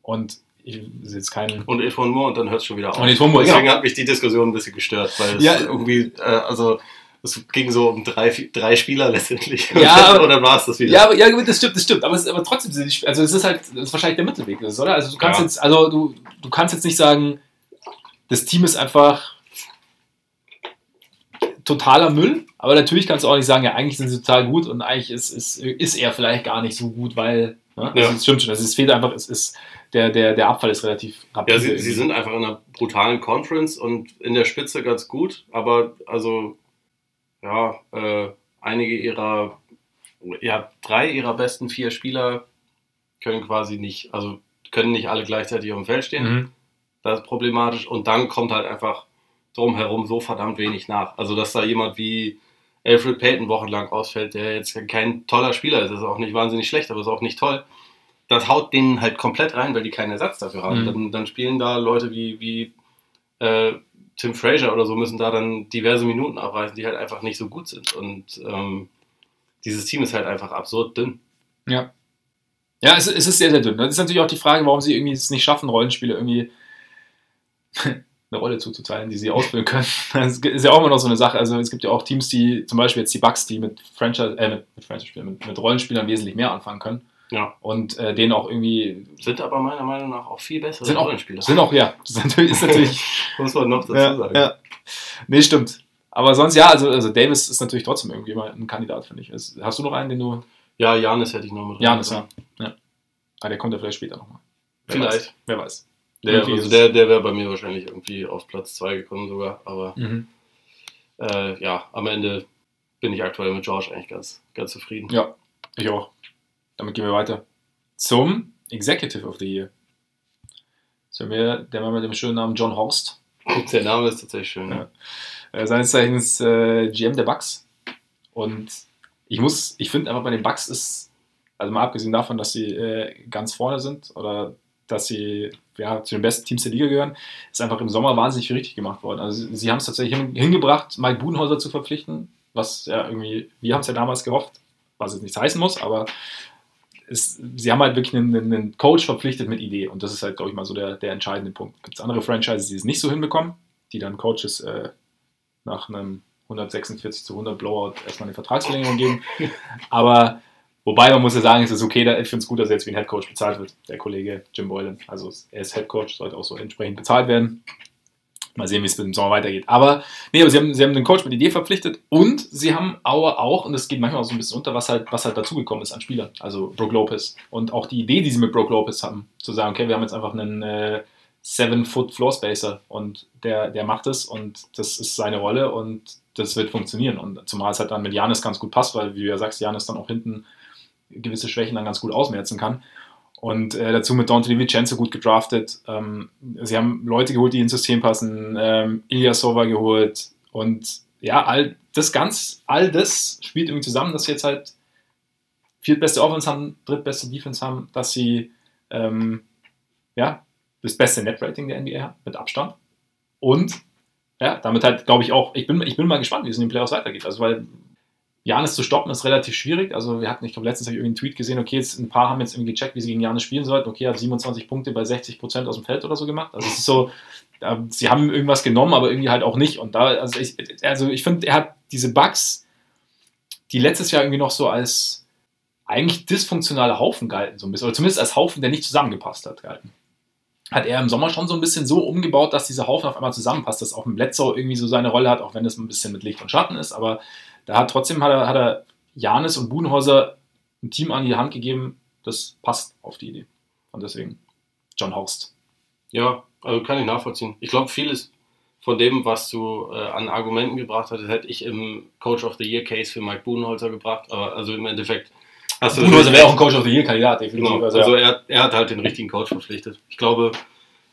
Und ich sehe jetzt keinen. Und Etwan Moore und dann hört es schon wieder auf. Und Etwan Moore, Deswegen ja. hat mich die Diskussion ein bisschen gestört, weil es ja. irgendwie, äh, also es ging so um drei, drei Spieler letztendlich. Ja, und dann war es das wieder. Ja, aber, ja, das stimmt, das stimmt. Aber, es, aber trotzdem, also es ist halt, das ist wahrscheinlich der Mittelweg, oder? Also du kannst ja. jetzt, also du, du kannst jetzt nicht sagen, das Team ist einfach totaler Müll, aber natürlich kannst du auch nicht sagen, ja, eigentlich sind sie total gut und eigentlich ist, ist, ist er vielleicht gar nicht so gut, weil, ne? ja. das stimmt schon, also es fehlt einfach, es ist, der, der, der Abfall ist relativ rapide. Ja, sie, sie sind einfach in einer brutalen Conference und in der Spitze ganz gut, aber also, ja, äh, einige ihrer, ja, drei ihrer besten vier Spieler können quasi nicht, also können nicht alle gleichzeitig auf dem Feld stehen. Mhm. Das ist problematisch und dann kommt halt einfach drumherum so verdammt wenig nach. Also, dass da jemand wie Alfred Payton wochenlang ausfällt, der jetzt kein toller Spieler ist, ist auch nicht wahnsinnig schlecht, aber ist auch nicht toll. Das haut denen halt komplett rein, weil die keinen Ersatz dafür haben. Mhm. Dann, dann, spielen da Leute wie, wie äh, Tim Frazier oder so, müssen da dann diverse Minuten abreißen, die halt einfach nicht so gut sind. Und ähm, dieses Team ist halt einfach absurd dünn. Ja. Ja, es, es ist sehr, sehr dünn. Das ist natürlich auch die Frage, warum sie irgendwie es nicht schaffen, Rollenspiele irgendwie eine Rolle zuzuteilen, die sie ausfüllen können. Das ist ja auch immer noch so eine Sache. Also es gibt ja auch Teams, die zum Beispiel jetzt die Bucks, die mit Franchise, äh, mit, mit, Franchise mit, mit Rollenspielern wesentlich mehr anfangen können. Ja. Und äh, denen auch irgendwie. Sind aber meiner Meinung nach auch viel bessere sind auch, Rollenspieler. Sind auch, ja. Das ist natürlich. Ist natürlich Muss man noch dazu ja, sagen. Ja. Nee, stimmt. Aber sonst, ja, also, also Davis ist natürlich trotzdem irgendwie immer ein Kandidat, finde ich. Hast du noch einen, den du. Ja, Janis hätte ich noch mit. Janis, ja. ja. Ah, der kommt ja vielleicht später nochmal. Vielleicht. Weiß. Wer weiß. Der, also der, der wäre bei mir wahrscheinlich irgendwie auf Platz 2 gekommen sogar, aber mhm. äh, ja, am Ende bin ich aktuell mit George eigentlich ganz, ganz zufrieden. Ja, ich auch. Damit gehen wir weiter zum Executive of the Year. So wir, der war mit dem schönen Namen John Horst. Der Name ist tatsächlich schön. Ja. Äh, seines Zeichens äh, GM der Bucks. Und ich muss, ich finde einfach bei den Bucks ist, also mal abgesehen davon, dass sie äh, ganz vorne sind oder dass sie ja, zu den besten Teams der Liga gehören, ist einfach im Sommer wahnsinnig viel richtig gemacht worden. Also sie, sie haben es tatsächlich hingebracht, Mike Budenhäuser zu verpflichten, was ja irgendwie, wir haben es ja damals gehofft, was jetzt nichts heißen muss, aber es, sie haben halt wirklich einen, einen, Coach verpflichtet mit Idee und das ist halt, glaube ich, mal so der, der entscheidende Punkt. Gibt es andere Franchises, die es nicht so hinbekommen, die dann Coaches äh, nach einem 146 zu 100 Blowout erstmal eine Vertragsverlängerung geben, aber Wobei man muss ja sagen, es ist okay, ich finde es gut, dass er jetzt wie ein Headcoach bezahlt wird, der Kollege Jim Boylan. Also er ist Headcoach, sollte auch so entsprechend bezahlt werden. Mal sehen, wie es mit dem Sommer weitergeht. Aber nee, aber sie haben, sie haben den Coach mit Idee verpflichtet und sie haben Auer auch, und das geht manchmal auch so ein bisschen unter, was halt, was halt dazugekommen ist an Spielern. Also Brooke Lopez. Und auch die Idee, die sie mit Brooke Lopez haben, zu sagen, okay, wir haben jetzt einfach einen äh, Seven-Foot Floor Spacer und der, der macht es und das ist seine Rolle und das wird funktionieren. Und zumal es halt dann mit Janis ganz gut passt, weil, wie du ja sagst, Janis dann auch hinten gewisse Schwächen dann ganz gut ausmerzen kann. Und äh, dazu mit Dante DiVincenzo gut gedraftet. Ähm, sie haben Leute geholt, die ins System passen. Ähm, Ilyasova geholt. Und ja, all das ganz, all das spielt irgendwie zusammen, dass sie jetzt halt viertbeste Offense haben, drittbeste Defense haben, dass sie ähm, ja, das beste Net-Rating der NBA haben, mit Abstand. Und ja, damit halt, glaube ich, auch, ich bin, ich bin mal gespannt, wie es in den Playoffs weitergeht. Also, weil Janis zu stoppen ist relativ schwierig. Also, wir hatten, ich glaube, letztens habe ich irgendwie einen Tweet gesehen, okay, jetzt ein paar haben jetzt irgendwie gecheckt, wie sie gegen Janis spielen sollten. Okay, er hat 27 Punkte bei 60 Prozent aus dem Feld oder so gemacht. Also, es ist so, sie haben irgendwas genommen, aber irgendwie halt auch nicht. Und da, also ich, also ich finde, er hat diese Bugs, die letztes Jahr irgendwie noch so als eigentlich dysfunktionale Haufen galten, so ein bisschen, oder zumindest als Haufen, der nicht zusammengepasst hat, galten. Hat er im Sommer schon so ein bisschen so umgebaut, dass dieser Haufen auf einmal zusammenpasst, dass auch ein Bledsoe irgendwie so seine Rolle hat, auch wenn das ein bisschen mit Licht und Schatten ist, aber da hat trotzdem hat er, hat er Janis und Budenhäuser ein Team an die Hand gegeben, das passt auf die Idee. Und deswegen John Horst. Ja, also kann ich nachvollziehen. Ich glaube, vieles von dem, was du äh, an Argumenten gebracht hast, hätte ich im Coach of the Year Case für Mike Budenholzer gebracht. Aber also im Endeffekt hast du. Budenholzer wäre auch ein Coach of the Year Kandidat, definitiv. Genau. Also, also er, er, hat halt den richtigen Coach verpflichtet. Ich glaube,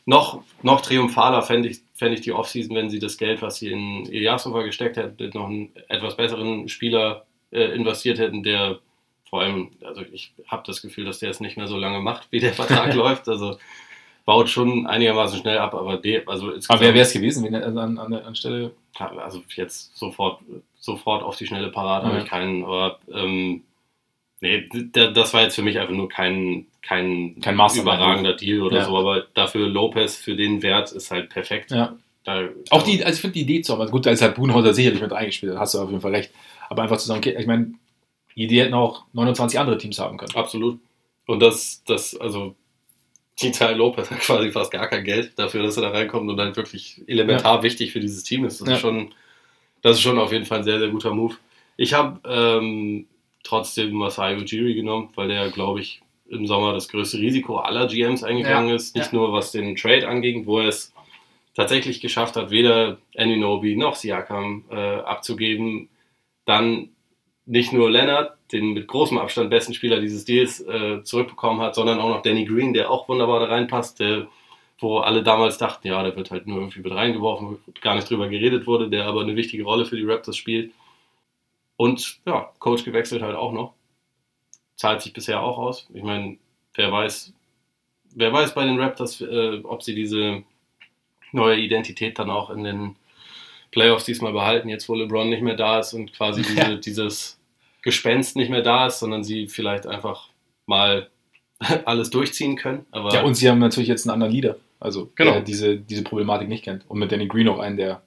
noch, noch triumphaler fände ich, fänd ich die Offseason, wenn sie das Geld, was sie in Ilyasova gesteckt hätten, noch einen etwas besseren Spieler äh, investiert hätten, der vor allem, also ich habe das Gefühl, dass der es nicht mehr so lange macht, wie der Vertrag läuft. Also baut schon einigermaßen schnell ab, aber de, also Aber wer wäre es gewesen wenn, also an, an der Anstelle? Also jetzt sofort, sofort auf die schnelle Parade mhm. habe ich keinen, aber ähm, nee, das war jetzt für mich einfach nur kein, kein, kein überragender Deal oder ja. so, aber dafür Lopez für den Wert ist halt perfekt. Ja. Da, auch die, also ich finde die Idee zu haben, also gut, da ist halt Buhnhäuser sicherlich mit eingespielt, hast du auf jeden Fall recht. Aber einfach zu sagen, okay, ich meine, die Idee hätten auch 29 andere Teams haben können. Absolut. Und das, das, also Vital Lopez hat quasi fast gar kein Geld dafür, dass er da reinkommt und dann wirklich elementar ja. wichtig für dieses Team ist. Das, ja. ist schon, das ist schon auf jeden Fall ein sehr, sehr guter Move. Ich habe ähm, trotzdem Masai Ujiri genommen, weil der, glaube ich, im Sommer das größte Risiko aller GMs eingegangen ja. ist. Nicht nur was den Trade angeht, wo er es tatsächlich geschafft hat, weder Aninobi noch Siakam äh, abzugeben. Dann nicht nur Leonard, den mit großem Abstand besten Spieler dieses Deals äh, zurückbekommen hat, sondern auch noch Danny Green, der auch wunderbar da reinpasst, der, wo alle damals dachten, ja, der wird halt nur irgendwie mit reingeworfen, gar nicht drüber geredet wurde, der aber eine wichtige Rolle für die Raptors spielt. Und ja, Coach gewechselt halt auch noch. Zahlt sich bisher auch aus. Ich meine, wer weiß, wer weiß bei den Raptors, äh, ob sie diese neue Identität dann auch in den Playoffs diesmal behalten, jetzt wo LeBron nicht mehr da ist und quasi diese, ja. dieses Gespenst nicht mehr da ist, sondern sie vielleicht einfach mal alles durchziehen können. Aber ja, und sie haben natürlich jetzt einen anderen Leader, also genau. der diese, diese Problematik nicht kennt. Und mit Danny Green auch einen, der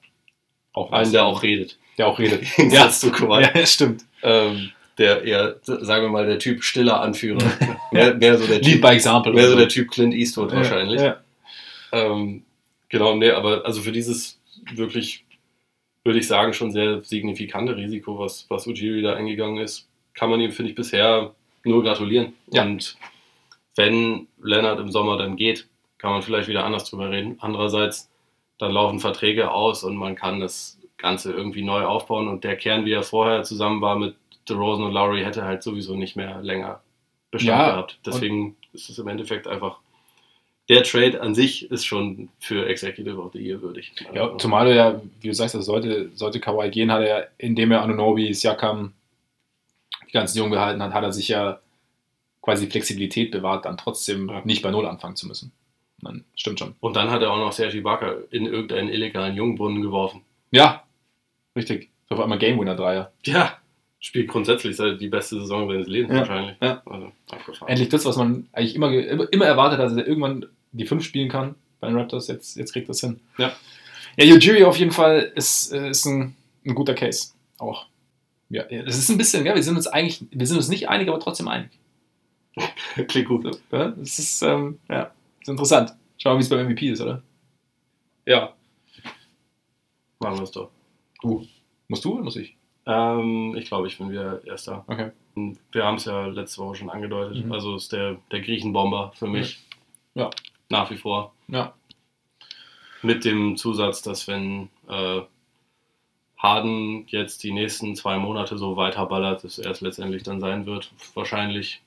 auch einen, der auch redet. Der auch redet. ja, zu ja, stimmt. Ähm, der eher, sagen wir mal, der Typ stiller Anführer. mehr, mehr so der typ, by example. Mehr so der Typ Clint Eastwood ja, wahrscheinlich. Ja. Ähm, genau, nee, aber also für dieses wirklich würde ich sagen, schon sehr signifikante Risiko, was, was Ujiri da eingegangen ist. Kann man ihm, finde ich, bisher nur gratulieren. Ja. Und wenn Lennart im Sommer dann geht, kann man vielleicht wieder anders drüber reden. Andererseits, dann laufen Verträge aus und man kann das Ganze irgendwie neu aufbauen. Und der Kern, wie er vorher zusammen war mit DeRozan und Lowry, hätte halt sowieso nicht mehr länger Bestand ja, gehabt. Deswegen ist es im Endeffekt einfach der Trade an sich ist schon für Executive of the Year würdig. Ja, zumal er ja, wie du sagst, das sollte, sollte Kawhi gehen, hat er, indem er Anunobi, Siakam, die ganzen Jungen gehalten hat, hat er sich ja quasi Flexibilität bewahrt, dann trotzdem ja. nicht bei Null anfangen zu müssen. Dann, stimmt schon. Und dann hat er auch noch Sergi Barker in irgendeinen illegalen Jungbrunnen geworfen. Ja, richtig. Auf einmal Game Winner Dreier. Ja, spielt grundsätzlich die beste Saison seines Lebens ja. wahrscheinlich. Ja. Also, Endlich das, was man eigentlich immer, immer erwartet hat, dass er irgendwann die 5 spielen kann bei den Raptors. Jetzt, jetzt kriegt das hin. Ja. Ja, Ujiri auf jeden Fall ist, äh, ist ein, ein guter Case. Auch. Ja, das ist ein bisschen, ja, wir sind uns eigentlich, wir sind uns nicht einig, aber trotzdem einig. Klingt gut. Ja, das ist, ähm, ja, ist interessant. Schauen wir mal, wie es beim MVP ist, oder? Ja. Machen wir es doch. Du. Musst du oder muss ich? Ähm, ich glaube, ich bin wieder Erster. Okay. Wir haben es ja letzte Woche schon angedeutet. Mhm. Also ist der, der Griechenbomber für mich. Ja. Nach wie vor. Ja. Mit dem Zusatz, dass wenn äh, Harden jetzt die nächsten zwei Monate so weiterballert, dass er es letztendlich dann sein wird. Wahrscheinlich.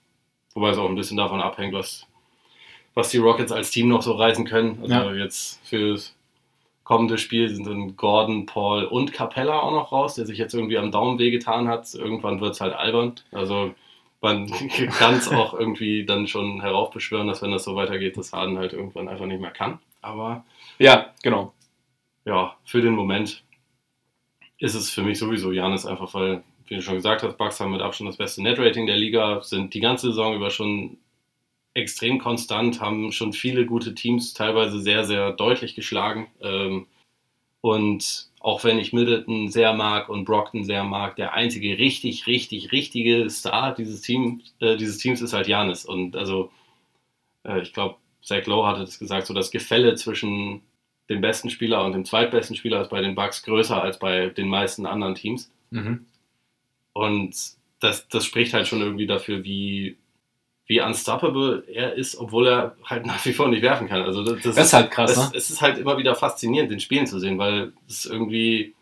Wobei es auch ein bisschen davon abhängt, was, was die Rockets als Team noch so reißen können. Also ja. jetzt für kommende Spiel sind dann Gordon, Paul und Capella auch noch raus, der sich jetzt irgendwie am Daumen wehgetan hat. Irgendwann wird es halt albern. Also man kann es auch irgendwie dann schon heraufbeschwören, dass wenn das so weitergeht, dass Harden halt irgendwann einfach nicht mehr kann. Aber ja, genau. ja, für den Moment ist es für mich sowieso Janis einfach, weil, wie du schon gesagt hast, Bucks haben mit Abstand das beste Netrating der Liga, sind die ganze Saison über schon extrem konstant, haben schon viele gute Teams teilweise sehr, sehr deutlich geschlagen. Ähm, und auch wenn ich Middleton sehr mag und Brockton sehr mag, der einzige richtig, richtig, richtige Star dieses, Team, äh, dieses Teams ist halt Janis. Und also, äh, ich glaube, Zach Lowe hatte das gesagt, so das Gefälle zwischen dem besten Spieler und dem zweitbesten Spieler ist bei den Bucks größer als bei den meisten anderen Teams. Mhm. Und das, das spricht halt schon irgendwie dafür, wie, wie unstoppable er ist, obwohl er halt nach wie vor nicht werfen kann. Also das, Das ist halt krass, es, ne? es ist halt immer wieder faszinierend, den Spielen zu sehen, weil es irgendwie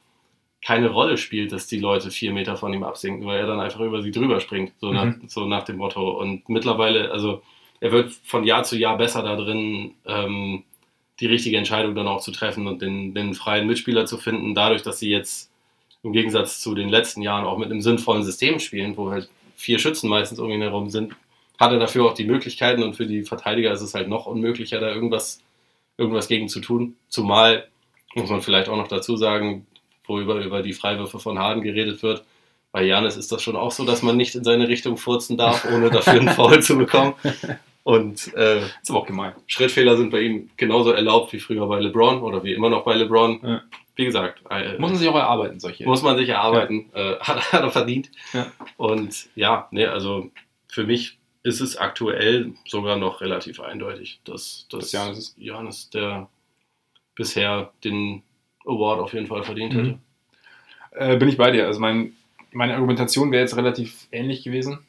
keine Rolle spielt, dass die Leute vier Meter von ihm absinken, weil er dann einfach über sie drüber springt, so, nach, Mhm. so nach dem Motto. Und mittlerweile, also er wird von Jahr zu Jahr besser da drin, ähm, die richtige Entscheidung dann auch zu treffen und den, den freien Mitspieler zu finden, dadurch, dass sie jetzt im Gegensatz zu den letzten Jahren auch mit einem sinnvollen System spielen, wo halt vier Schützen meistens irgendwie herum sind, hat er dafür auch die Möglichkeiten und für die Verteidiger ist es halt noch unmöglicher, da irgendwas, irgendwas gegen zu tun. Zumal, muss man vielleicht auch noch dazu sagen, wo über, die Freiwürfe von Harden geredet wird, bei Janis ist das schon auch so, dass man nicht in seine Richtung furzen darf, ohne dafür einen Foul zu bekommen. Und äh, Ist aber auch gemein. Schrittfehler sind bei ihm genauso erlaubt wie früher bei LeBron oder wie immer noch bei LeBron. Ja. Wie gesagt, äh, Muss man sich auch erarbeiten, solche. muss man sich erarbeiten, äh, hat, hat er verdient. Ja. Und ja, ne, also für mich ist es aktuell sogar noch relativ eindeutig, dass, dass ist. Giannis der bisher den Award auf jeden Fall verdient Mhm. hätte. Äh, bin ich bei dir. Also mein, meine Argumentation wäre jetzt relativ ähnlich gewesen.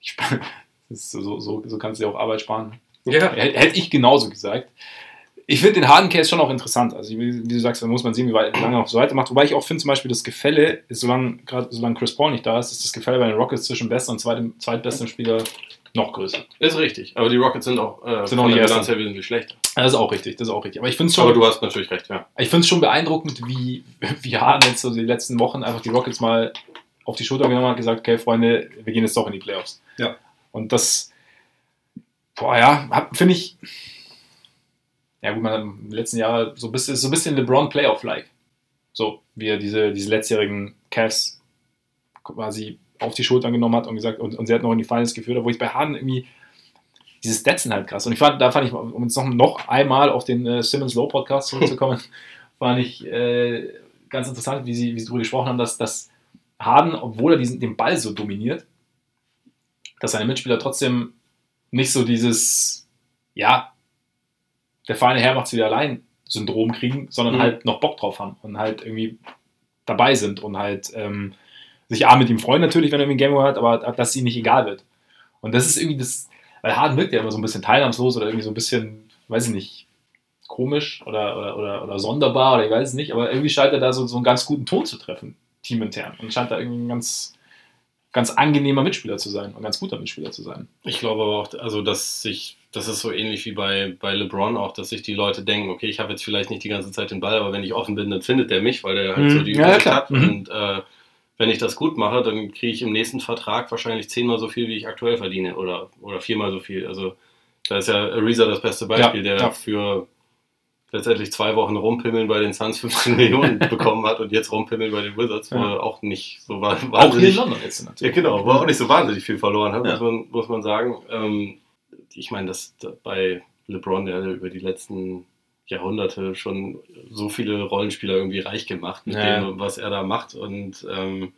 Ich, das so, so, so kannst du dir auch Arbeit sparen. Ja. Hätte ich genauso gesagt. Ich finde den harten Case schon auch interessant. Also, wie, wie du sagst, da muss man sehen, wie weit, wie lange er noch so weitermacht. Wobei ich auch finde, zum Beispiel, das Gefälle, ist, solange, gerade solange Chris Paul nicht da ist, ist das Gefälle bei den Rockets zwischen besten und zweitem, zweitbesten Spieler noch größer. Ist richtig. Aber die Rockets sind auch, äh, Sind auch nicht. Bilanz her wesentlich schlechter. Das ist auch richtig, das ist auch richtig. Aber ich finde es Aber schon, du hast natürlich recht, ja. ich find's schon beeindruckend, wie, wie Harden jetzt so die letzten Wochen einfach die Rockets mal auf die Schulter genommen hat und gesagt, okay, Freunde, wir gehen jetzt doch in die Playoffs. Ja. Und das, boah, ja, finde ich, ja gut, man hat im letzten Jahr so ein bisschen, so ein bisschen LeBron Playoff-like. So, wie er diese, diese letztjährigen Cavs quasi auf die Schultern genommen hat und gesagt, und, und sie hat noch in die Finals geführt, wo ich bei Harden irgendwie, diese Stats sind halt krass. Und ich fand, da fand ich, um jetzt noch, noch einmal auf den äh, Simmons Low Podcast zurückzukommen, fand ich äh, ganz interessant, wie sie, wie sie darüber gesprochen haben, dass, dass Harden, obwohl er diesen, den Ball so dominiert, dass seine Mitspieler trotzdem nicht so dieses, ja, der feine Herr macht's wieder allein Syndrom kriegen, sondern Mhm. halt noch Bock drauf haben und halt irgendwie dabei sind und halt ähm, sich A mit ihm freuen natürlich, wenn er irgendwie ein Game hat, aber dass es ihnen nicht egal wird. Und das ist irgendwie das, weil Harden wirkt ja immer so ein bisschen teilnahmslos oder irgendwie so ein bisschen, weiß ich nicht, komisch oder, oder, oder, oder sonderbar oder ich weiß es nicht, aber irgendwie scheint er da so, so einen ganz guten Ton zu treffen, teamintern. Und scheint da irgendwie ein ganz, ganz angenehmer Mitspieler zu sein und ganz guter Mitspieler zu sein. Ich glaube aber auch, also dass sich, das ist so ähnlich wie bei, bei LeBron auch, dass sich die Leute denken, okay, ich habe jetzt vielleicht nicht die ganze Zeit den Ball, aber wenn ich offen bin, dann findet der mich, weil der halt Mhm. so die Ja, ja, Übersicht hat. Mhm. Und äh, wenn ich das gut mache, dann kriege ich im nächsten Vertrag wahrscheinlich zehnmal so viel, wie ich aktuell verdiene oder, oder viermal so viel. Also da ist ja Ariza das beste Beispiel, Ja, der ja. für letztendlich zwei Wochen rumpimmeln bei den Suns 15 Millionen bekommen hat und jetzt rumpimmeln bei den Wizards, wo Ja. er auch nicht so war. Auch hier in London jetzt Ja, natürlich. genau, wo er auch nicht so wahnsinnig viel verloren hat, Ja. muss, man, muss man sagen. Ähm, ich meine, dass da bei LeBron, der über die letzten Jahrhunderte schon so viele Rollenspieler irgendwie reich gemacht mit Ja. dem, was er da macht. Und ähm,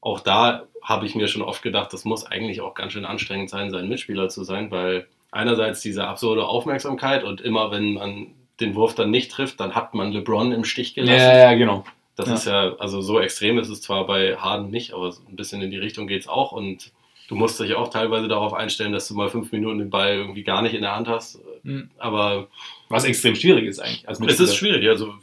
auch da habe ich mir schon oft gedacht, das muss eigentlich auch ganz schön anstrengend sein, sein Mitspieler zu sein, weil einerseits diese absurde Aufmerksamkeit und immer wenn man den Wurf dann nicht trifft, dann hat man LeBron im Stich gelassen. Ja, ja, genau. Das Ja. ist ja, also so extrem ist es zwar bei Harden nicht, aber ein bisschen in die Richtung geht es auch. Und du musst dich auch teilweise darauf einstellen, dass du mal fünf Minuten den Ball irgendwie gar nicht in der Hand hast. Mhm. Aber Was extrem schwierig ist eigentlich. Als es ist schwierig. Also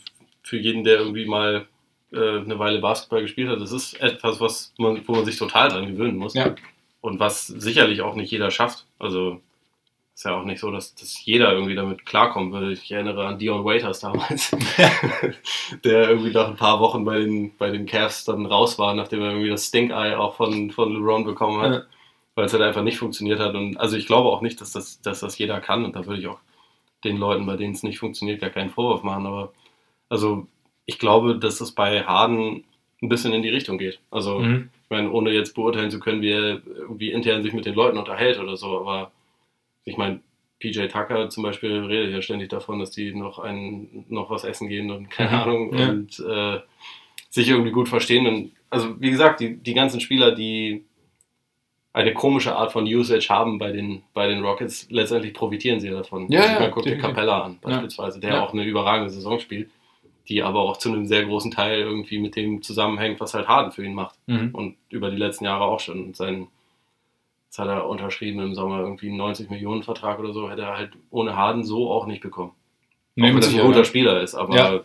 für jeden, der irgendwie mal äh, eine Weile Basketball gespielt hat, das ist etwas, was man, wo man sich total dran gewöhnen muss. Ja. Und was sicherlich auch nicht jeder schafft. Also ist ja auch nicht so, dass, dass jeder irgendwie damit klarkommen würde. Ich erinnere an Dion Waiters damals, der irgendwie nach ein paar Wochen bei den, bei den Cavs dann raus war, nachdem er irgendwie das Stink-Eye auch von, von LeBron bekommen hat. Weil es halt einfach nicht funktioniert hat. Und also ich glaube auch nicht, dass das, dass das jeder kann. Und da würde ich auch den Leuten, bei denen es nicht funktioniert, gar keinen Vorwurf machen. Aber Also ich glaube, dass es bei Harden ein bisschen in die Richtung geht. Also Mhm. ich meine, ohne jetzt beurteilen zu können, wie er irgendwie intern sich mit den Leuten unterhält oder so, aber ich meine, PJ Tucker zum Beispiel redet ja ständig davon, dass die noch ein, noch was essen gehen und keine Mhm. Ahnung Ja. und äh, sich irgendwie gut verstehen. Und also wie gesagt, die, die ganzen Spieler, die eine komische Art von Usage haben bei den, bei den Rockets, letztendlich profitieren sie davon. Ja, also, ja, man guckt dir. Capella an, Ja. beispielsweise, der Ja. auch eine überragende Saison spielt, die aber auch zu einem sehr großen Teil irgendwie mit dem zusammenhängt, was halt Harden für ihn macht Mhm. und über die letzten Jahre auch schon. Und sein, das hat er unterschrieben im Sommer, irgendwie einen 90 Millionen Vertrag oder so, hätte er halt ohne Harden so auch nicht bekommen. Nee, auch wenn das ein guter ja. Spieler ist, aber Ja.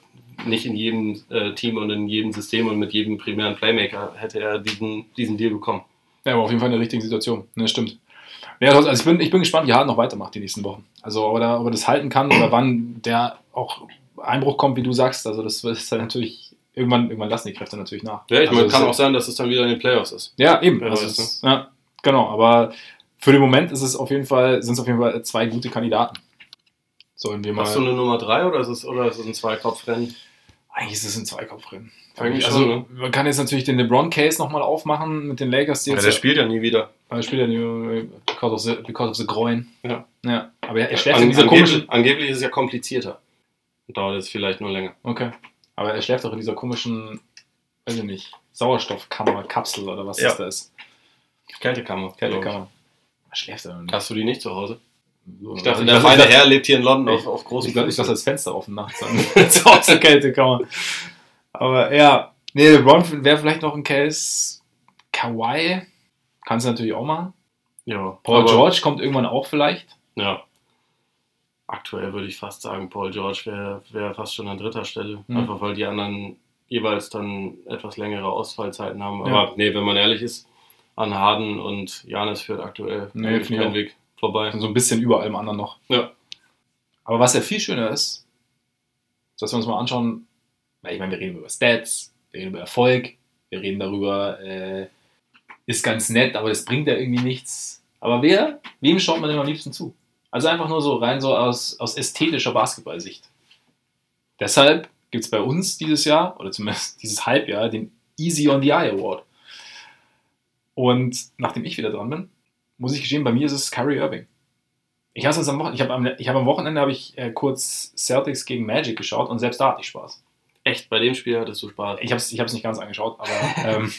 nicht in jedem äh, Team und in jedem System und mit jedem primären Playmaker hätte er diesen, diesen Deal bekommen. Ja, aber auf jeden Fall in der richtigen Situation. Ne, stimmt. Ja, also ich bin, ich bin gespannt, wie Harden noch weitermacht die nächsten Wochen. Also, ob er, ob er das halten kann oder wann der auch Einbruch kommt, wie du sagst. Also, das ist dann natürlich, irgendwann, irgendwann lassen die Kräfte natürlich nach. Ja, ich also, meine, es kann ist- auch sein, dass es dann wieder in den Playoffs ist. Ja, eben. Also, weiß, es, ja, genau. Aber für den Moment ist es auf jeden Fall, sind es auf jeden Fall zwei gute Kandidaten. Sollen wir mal. Hast du eine Nummer 3 oder ist es, oder ist es ein Zweikopfrennen? Eigentlich ist es ein Zweikopfrennen. Eigentlich also, schon, ne? man kann jetzt natürlich den LeBron-Case nochmal aufmachen mit den Lakers, die Ja, jetzt. der spielt ja nie wieder. Er spielt ja nur because of the, because of the groin. Ja. ja. Aber er, er schläft in An, dieser angeblich, komischen. angeblich ist es ja komplizierter. Und dauert es vielleicht nur länger. Okay. Aber er schläft auch in dieser komischen, weiß ich nicht, Sauerstoffkammer, Kapsel oder was Ja. das da ist. Kältekammer. Kältekammer. Er schläft da nicht. Hast du die nicht zu Hause? So, Ich dachte, ich der feine Herr lebt hier in London Ich- auf, auf großen Ich glaube, ich lasse das Fenster offen nachts an. aus der Kältekammer. Aber ja, nee, LeBron wäre vielleicht noch ein Case. Kawhi kannst du natürlich auch machen. Ja, Paul George kommt irgendwann auch vielleicht. Ja. Aktuell würde ich fast sagen, Paul George wäre wär fast schon an dritter Stelle. Mhm. Einfach weil die anderen jeweils dann etwas längere Ausfallzeiten haben. Ja. Aber nee, wenn man ehrlich ist, an Harden und Janis führt aktuell Nee, kein. Weg vorbei. So ein bisschen über allem anderen noch. Ja. Aber was ja viel schöner ist, ist, dass wir uns mal anschauen, ich meine, wir reden über Stats, wir reden über Erfolg, wir reden darüber, äh, ist ganz nett, aber das bringt ja irgendwie nichts. Aber wer, wem schaut man denn am liebsten zu? Also einfach nur so rein so aus, aus ästhetischer Basketballsicht. Deshalb gibt es bei uns dieses Jahr, oder zumindest dieses Halbjahr, den Easy on the Eye Award. Und nachdem ich wieder dran bin, muss ich gestehen, bei mir ist es Kyrie Irving. Ich habe am Wochenende, ich habe am, hab am Wochenende habe ich äh, kurz Celtics gegen Magic geschaut und selbst da hatte ich Spaß. Echt, bei dem Spiel hattest du Spaß. Ich habe es ich hab's nicht ganz angeschaut, aber ähm,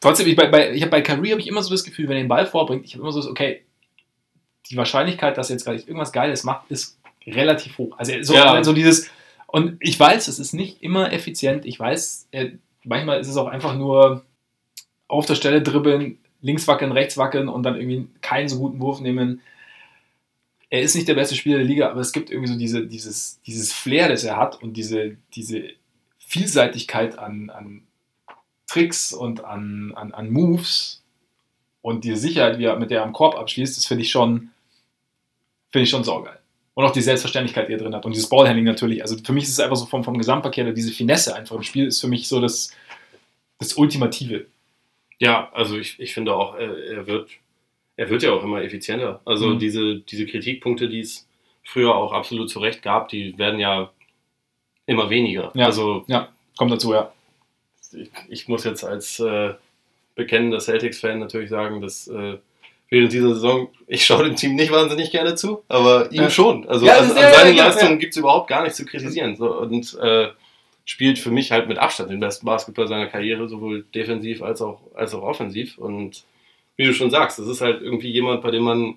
trotzdem, ich, bei, bei, ich hab, bei Kyrie habe ich immer so das Gefühl, wenn er den Ball vorbringt, ich habe immer so, das, okay, die Wahrscheinlichkeit, dass er jetzt gerade irgendwas Geiles macht, ist relativ hoch. Also so, Ja. so dieses, und ich weiß, es ist nicht immer effizient, ich weiß, äh, manchmal ist es auch einfach nur auf der Stelle dribbeln, links wackeln, rechts wackeln und dann irgendwie keinen so guten Wurf nehmen. Er ist nicht der beste Spieler der Liga, aber es gibt irgendwie so diese, dieses, dieses Flair, das er hat und diese, diese Vielseitigkeit an, an Tricks und an, an, an Moves und die Sicherheit, wie er, mit der er am Korb abschließt, das finde ich schon, finde ich schon saugeil. Und auch die Selbstverständlichkeit, die er drin hat. Und dieses Ballhandling natürlich. Also für mich ist es einfach so vom, vom Gesamtpaket, diese Finesse einfach im Spiel ist für mich so das, das Ultimative. Ja, also ich, ich finde auch, er, wird, er wird ja auch immer effizienter. Also Mhm. diese, diese Kritikpunkte, die es früher auch absolut zu Recht gab, die werden ja immer weniger. Ja. Also Ja, kommt dazu, ja. ich, ich muss jetzt als äh, bekennender Celtics-Fan natürlich sagen, dass äh, während dieser Saison, ich schaue dem Team nicht wahnsinnig gerne zu, aber ihm Ja. schon. Also Ja, an, an ja, seinen ja, ja. gibt es überhaupt gar nichts zu kritisieren. So, und äh, spielt für mich halt mit Abstand den besten Basketball seiner Karriere, sowohl defensiv als auch, als auch offensiv. Und wie du schon sagst, das ist halt irgendwie jemand, bei dem man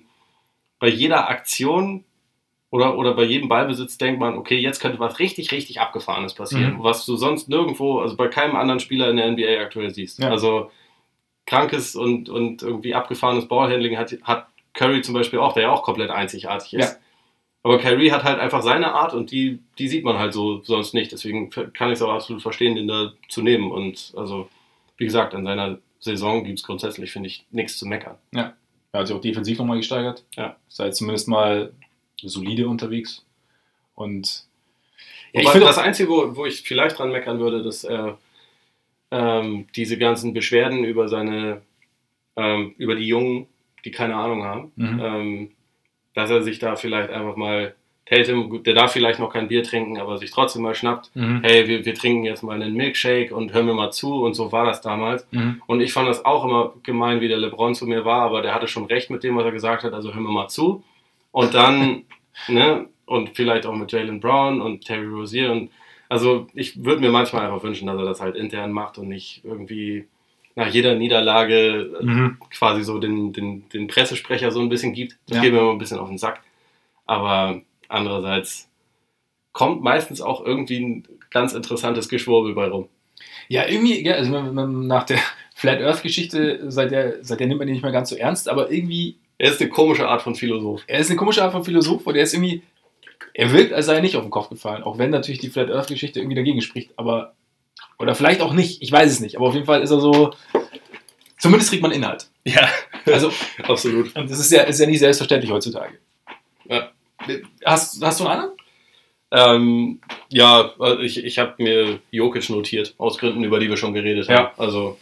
bei jeder Aktion oder, oder bei jedem Ballbesitz denkt man, okay, jetzt könnte was richtig, richtig Abgefahrenes passieren, Mhm. was du sonst nirgendwo, also bei keinem anderen Spieler in der NBA aktuell siehst. Ja. Also krankes und, und irgendwie abgefahrenes Ballhandling hat, hat Curry zum Beispiel auch, der ja auch komplett einzigartig ist. Ja. Aber Kyrie hat halt einfach seine Art und die, die sieht man halt so sonst nicht. Deswegen kann ich es auch absolut verstehen, den da zu nehmen. Und also, wie gesagt, an seiner Saison gibt es grundsätzlich, finde ich, nichts zu meckern. Er hat sich auch defensiv nochmal gesteigert. Ja. Ist halt zumindest mal solide unterwegs. Und ja, ich finde das Einzige, wo, wo ich vielleicht dran meckern würde, dass er ähm, diese ganzen Beschwerden über seine, ähm, über die Jungen, die keine Ahnung haben, Mhm. ähm, dass er sich da vielleicht einfach mal Tatum, gut, der darf vielleicht noch kein Bier trinken, aber sich trotzdem mal schnappt, Mhm. hey, wir, wir trinken jetzt mal einen Milkshake und hören mir mal zu und so war das damals. Mhm. Und ich fand das auch immer gemein, wie der LeBron zu mir war, aber der hatte schon recht mit dem, was er gesagt hat, also hören wir mal zu. Und dann, ne, und vielleicht auch mit Jalen Brown und Terry Rozier und also ich würde mir manchmal einfach wünschen, dass er das halt intern macht und nicht irgendwie nach jeder Niederlage äh, Mhm. quasi so den, den, den Pressesprecher so ein bisschen gibt. Das Ja. geht mir immer ein bisschen auf den Sack. Aber andererseits kommt meistens auch irgendwie ein ganz interessantes Geschwurbel bei rum. Ja, irgendwie, ja, also nach der Flat Earth Geschichte, seit der, seit der nimmt man ihn nicht mehr ganz so ernst, aber irgendwie, Er ist eine komische Art von Philosoph. er ist eine komische Art von Philosoph und er ist irgendwie, er wirkt, als sei er nicht auf den Kopf gefallen, auch wenn natürlich die Flat Earth Geschichte irgendwie dagegen spricht, aber, oder vielleicht auch nicht, ich weiß es nicht, aber auf jeden Fall ist er so, zumindest kriegt man Inhalt. Ja, Also, absolut. und das ist ja, ist ja nicht selbstverständlich heutzutage. Ja. Hast, hast du einen anderen? Ähm, ja, also ich, ich habe mir Jokic notiert, aus Gründen, über die wir schon geredet Ja. haben. Also,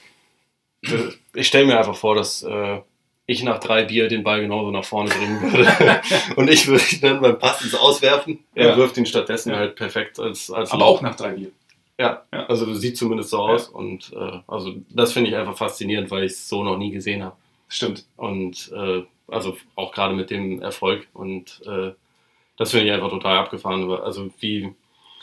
äh, ich stelle mir einfach vor, dass äh, ich nach drei Bier den Ball genauso nach vorne bringen würde. Und ich würde ihn dann beim Pass ins Auswerfen. Er Ja. wirft ihn stattdessen Ja. halt perfekt als, als Aber auch nach drei Bier. Ja, Ja. also sieht zumindest so aus. Und äh, also das finde ich einfach faszinierend, weil ich es so noch nie gesehen habe. Stimmt. Und äh, also auch gerade mit dem Erfolg. Und äh, das finde ich einfach total abgefahren. Also wie,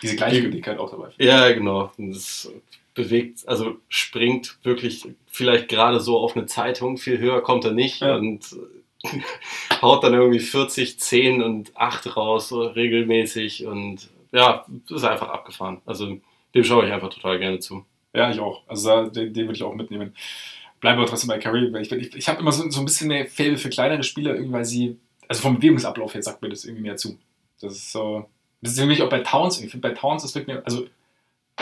Diese Gleichgültigkeit auch dabei. ja, genau. Das bewegt, also springt wirklich vielleicht gerade so auf eine Zeitung, viel höher kommt er nicht Ja. und äh, haut dann irgendwie 40, 10 und 8 raus, so regelmäßig und ja, ist einfach abgefahren. Also dem schaue ich einfach total gerne zu. Ja, ich auch. Also den, den würde ich auch mitnehmen. Bleiben wir trotzdem bei Curry, ich, ich, ich habe immer so, so ein bisschen eine Faible für kleinere Spieler, weil sie, also vom Bewegungsablauf her sagt mir das irgendwie mehr zu. Das ist so, das ist irgendwie auch bei Towns, ich finde bei Towns, wirkt mir, also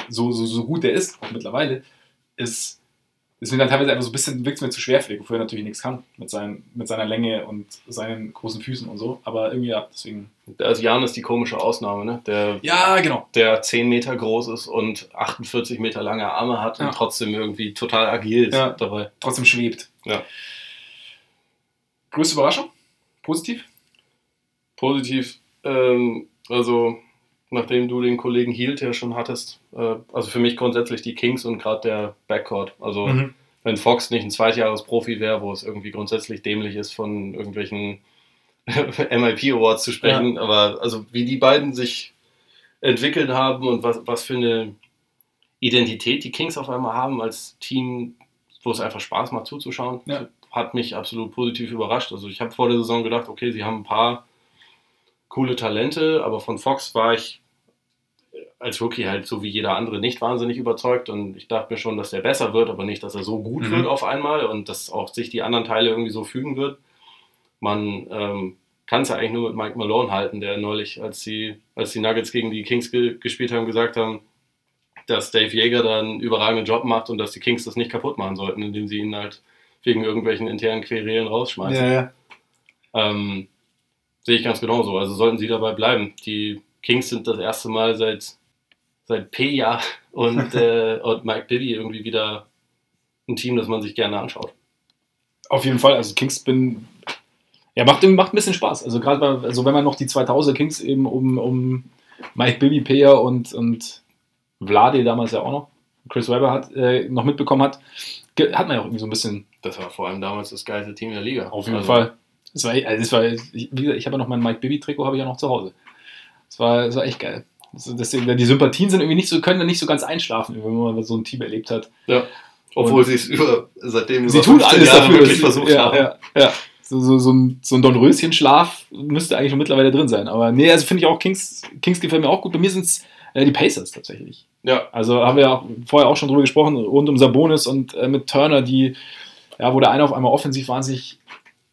so, so, so gut der ist, auch mittlerweile, ist, ist mir dann teilweise einfach so ein bisschen, wirkt es mir zu schwerfällig, wofür er natürlich nichts kann, mit, seinen, mit seiner Länge und seinen großen Füßen und so, aber irgendwie, ja, deswegen. Also Jan ist die komische Ausnahme, ne? Der, Ja, genau. der 10 Meter groß ist und 48 Meter lange Arme hat Ja. und trotzdem irgendwie total agil ist Ja. dabei. Trotzdem schwebt. Ja. Größte Überraschung? Positiv? Positiv, ähm, also nachdem du den Kollegen Hield ja schon hattest, äh, also für mich grundsätzlich die Kings und gerade der Backcourt. Also Mhm. wenn Fox nicht ein Zweitjahres-Profi wäre, wo es irgendwie grundsätzlich dämlich ist, von irgendwelchen MIP Awards zu sprechen, aber also wie die beiden sich entwickelt haben und was, was für eine Identität die Kings auf einmal haben als Team, wo es einfach Spaß macht zuzuschauen, Ja. hat mich absolut positiv überrascht. Also ich habe vor der Saison gedacht, okay, sie haben ein paar coole Talente, aber von Fox war ich als Rookie halt so wie jeder andere nicht wahnsinnig überzeugt und ich dachte mir schon, dass der besser wird, aber nicht, dass er so gut Mhm. wird auf einmal und dass auch sich die anderen Teile irgendwie so fügen wird. Man ähm, kann es ja eigentlich nur mit Mike Malone halten, der neulich, als die, als die Nuggets gegen die Kings ge gespielt haben, gesagt haben, dass Dave Jäger da einen überragenden Job macht und dass die Kings das nicht kaputt machen sollten, indem sie ihn halt wegen irgendwelchen internen Querelen rausschmeißen. ja. Ähm, sehe ich ganz genauso. Also sollten sie dabei bleiben. Die Kings sind das erste Mal seit, seit P-Jahr und, äh, und Mike Bibby irgendwie wieder ein Team, das man sich gerne anschaut. Auf jeden Fall, also Kings bin. Ja, macht, macht ein bisschen Spaß. Also gerade bei- also wenn man noch die 2000er Kings eben um, um Mike Bibby, Peer und, und Vlade damals ja auch noch, Chris Webber hat, äh, noch mitbekommen hat, ge- hat man ja auch irgendwie so ein bisschen, Das war vor allem damals das geilste Team der Liga. auf jeden Also, Fall. Das war, also das war, ich, wie gesagt, ich habe ja noch mein Mike Bibby Trikot, habe ich ja noch zu Hause. Das war, das war echt geil. Das, das, die Sympathien sind irgendwie nicht so, können dann nicht so ganz einschlafen, wenn man so ein Team erlebt hat. Ja. Obwohl sie es über seitdem Sie tun 15 alles Jahre dafür. wirklich dass sie- versucht ja, haben. Ja, ja. So, so, so ein, so ein Dornröschen-Schlaf müsste eigentlich schon mittlerweile drin sein. Aber nee, also finde ich auch, Kings, Kings gefällt mir auch gut. Bei mir sind es äh, die Pacers tatsächlich. Ja. Also haben wir ja vorher auch schon drüber gesprochen, rund um Sabonis und äh, mit Turner, die, ja, wo der eine auf einmal offensiv wahnsinnig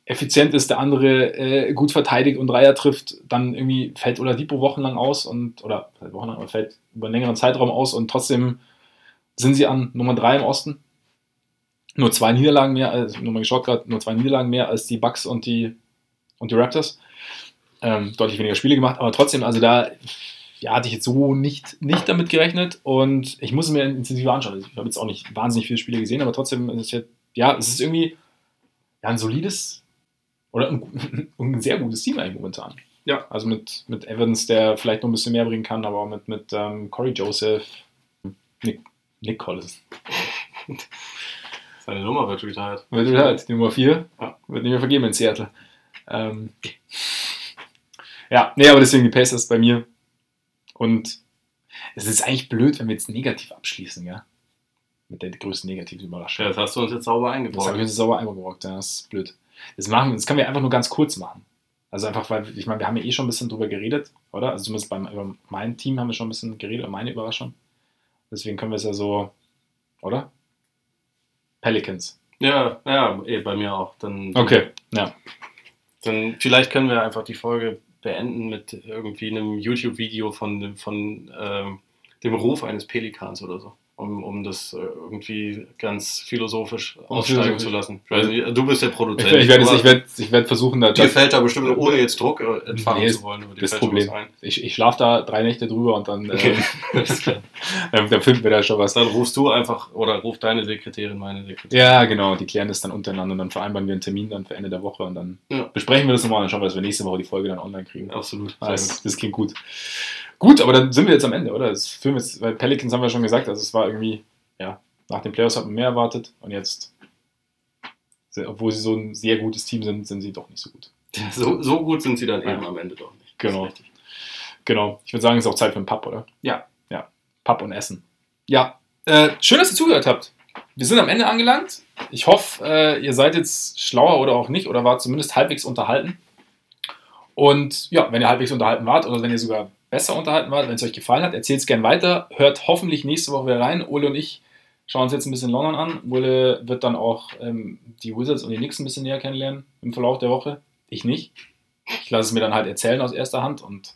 effizient ist, der andere äh, gut verteidigt und Dreier trifft, dann irgendwie fällt Oladipo wochenlang aus und, oder wochenlang, aber fällt über einen längeren Zeitraum aus und trotzdem sind sie an Nummer 3 im Osten. Nur zwei Niederlagen mehr, also nur mal geschaut gerade, nur zwei Niederlagen mehr als die Bucks und die, und die Raptors. Ähm, deutlich weniger Spiele gemacht, aber trotzdem, also da ja, hatte ich jetzt so nicht, nicht damit gerechnet und ich muss es mir intensiver anschauen. Ich habe jetzt auch nicht wahnsinnig viele Spiele gesehen, aber trotzdem ist es jetzt, ja, es ist irgendwie ja, ein solides oder ein, ein sehr gutes Team eigentlich momentan. Ja, also mit, mit Evans, der vielleicht noch ein bisschen mehr bringen kann, aber auch mit, mit ähm, Corey Joseph, Nick, Nick Collins. Seine Nummer wird retired. Wird halt, die Nummer 4. Ja. Wird nicht mehr vergeben in Seattle. Ähm, ja, nee, aber deswegen die Pacers bei mir. Und es ist eigentlich blöd, wenn wir jetzt negativ abschließen, ja. Mit der größten negativen Überraschung. Ja, das hast du uns jetzt sauber Das habe ich jetzt sauber eingebrockt, ja, das ist blöd. Das, machen, das können wir einfach nur ganz kurz machen. Also einfach, weil, ich meine, wir haben ja eh schon ein bisschen drüber geredet, oder? Also zumindest beim, über mein Team haben wir schon ein bisschen geredet, über meine Überraschung. Deswegen können wir es ja so, oder? Pelicans. Ja, ja, eh, bei mir auch. Dann, Okay, ja. Dann vielleicht können wir einfach die Folge beenden mit irgendwie einem YouTube-Video von, von ähm, dem Ruf eines Pelikans oder so. Um, um das äh, irgendwie ganz philosophisch aussteigen zu lassen. Ich nicht, du bist der Ich, Produzent. ich werde du ich hast- werd, ich werd versuchen, da, Dir fällt da bestimmt, ohne jetzt Druck äh, entfachen Nee, zu wollen, über die das Problem. ich, ich schlafe da drei Nächte drüber und dann, Okay. äh, dann, dann finden wir da schon was. Dann rufst du einfach oder ruft deine Sekretärin meine Sekretärin. Ja, genau, die klären das dann untereinander und dann vereinbaren wir einen Termin dann für Ende der Woche und dann Ja. besprechen wir das nochmal und dann schauen wir, dass wir nächste Woche die Folge dann online kriegen. Absolut. Das, das klingt gut. Gut, aber dann sind wir jetzt am Ende, oder? Das Film ist, weil Pelicans haben wir schon gesagt, also es war irgendwie, ja, nach den Playoffs hat man mehr erwartet und jetzt, obwohl sie so ein sehr gutes Team sind, sind sie doch nicht so gut. So, so gut sind sie dann Ja. eben am Ende doch nicht. Genau. Genau. Ich würde sagen, es ist auch Zeit für einen Pub, oder? Ja. Ja. Pub und Essen. Ja. Äh, schön, dass ihr zugehört habt. Wir sind am Ende angelangt. Ich hoffe, äh, ihr seid jetzt schlauer oder auch nicht oder wart zumindest halbwegs unterhalten. Und ja, wenn ihr halbwegs unterhalten wart oder wenn ihr sogar besser unterhalten wart, wenn es euch gefallen hat, erzählt es gern weiter. Hört hoffentlich nächste Woche wieder rein. Ole und ich schauen uns jetzt ein bisschen London an. Ole wird dann auch ähm, die Wizards und die Knicks ein bisschen näher kennenlernen im Verlauf der Woche. Ich nicht. Ich lasse es mir dann halt erzählen aus erster Hand und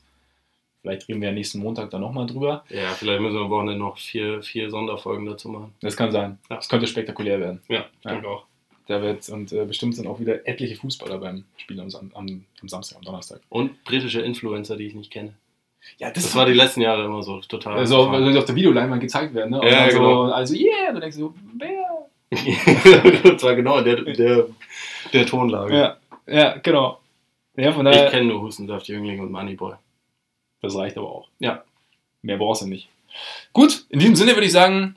vielleicht reden wir ja nächsten Montag dann nochmal drüber. Ja, vielleicht müssen wir am Wochenende noch vier, vier Sonderfolgen dazu machen. Das kann sein. Ja. Das könnte spektakulär werden. Ja, ich Ja. denke auch. Da wird und äh, bestimmt sind auch wieder etliche Fußballer beim Spiel am, am, am Samstag, am Donnerstag. Und britische Influencer, die ich nicht kenne. Ja, Das war die letzten Jahre immer so total. also, weil sie auf der Videoleinwand gezeigt werden, ne? Und Ja, dann so, genau. Also, yeah, du denkst so, wer? das war genau in der, der, der Tonlage. Ja, ja, genau. Ja, von Ich daher, kenne nur Hustensaft, Jüngling und Moneyboy. das reicht aber auch. Ja. Mehr brauchst du nicht. Gut, in diesem Sinne würde ich sagen,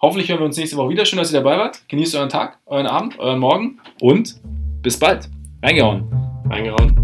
hoffentlich hören wir uns nächste Woche wieder. Schön, dass ihr dabei wart. Genießt euren Tag, euren Abend, euren Morgen und bis bald. Reingehauen. Reingehauen.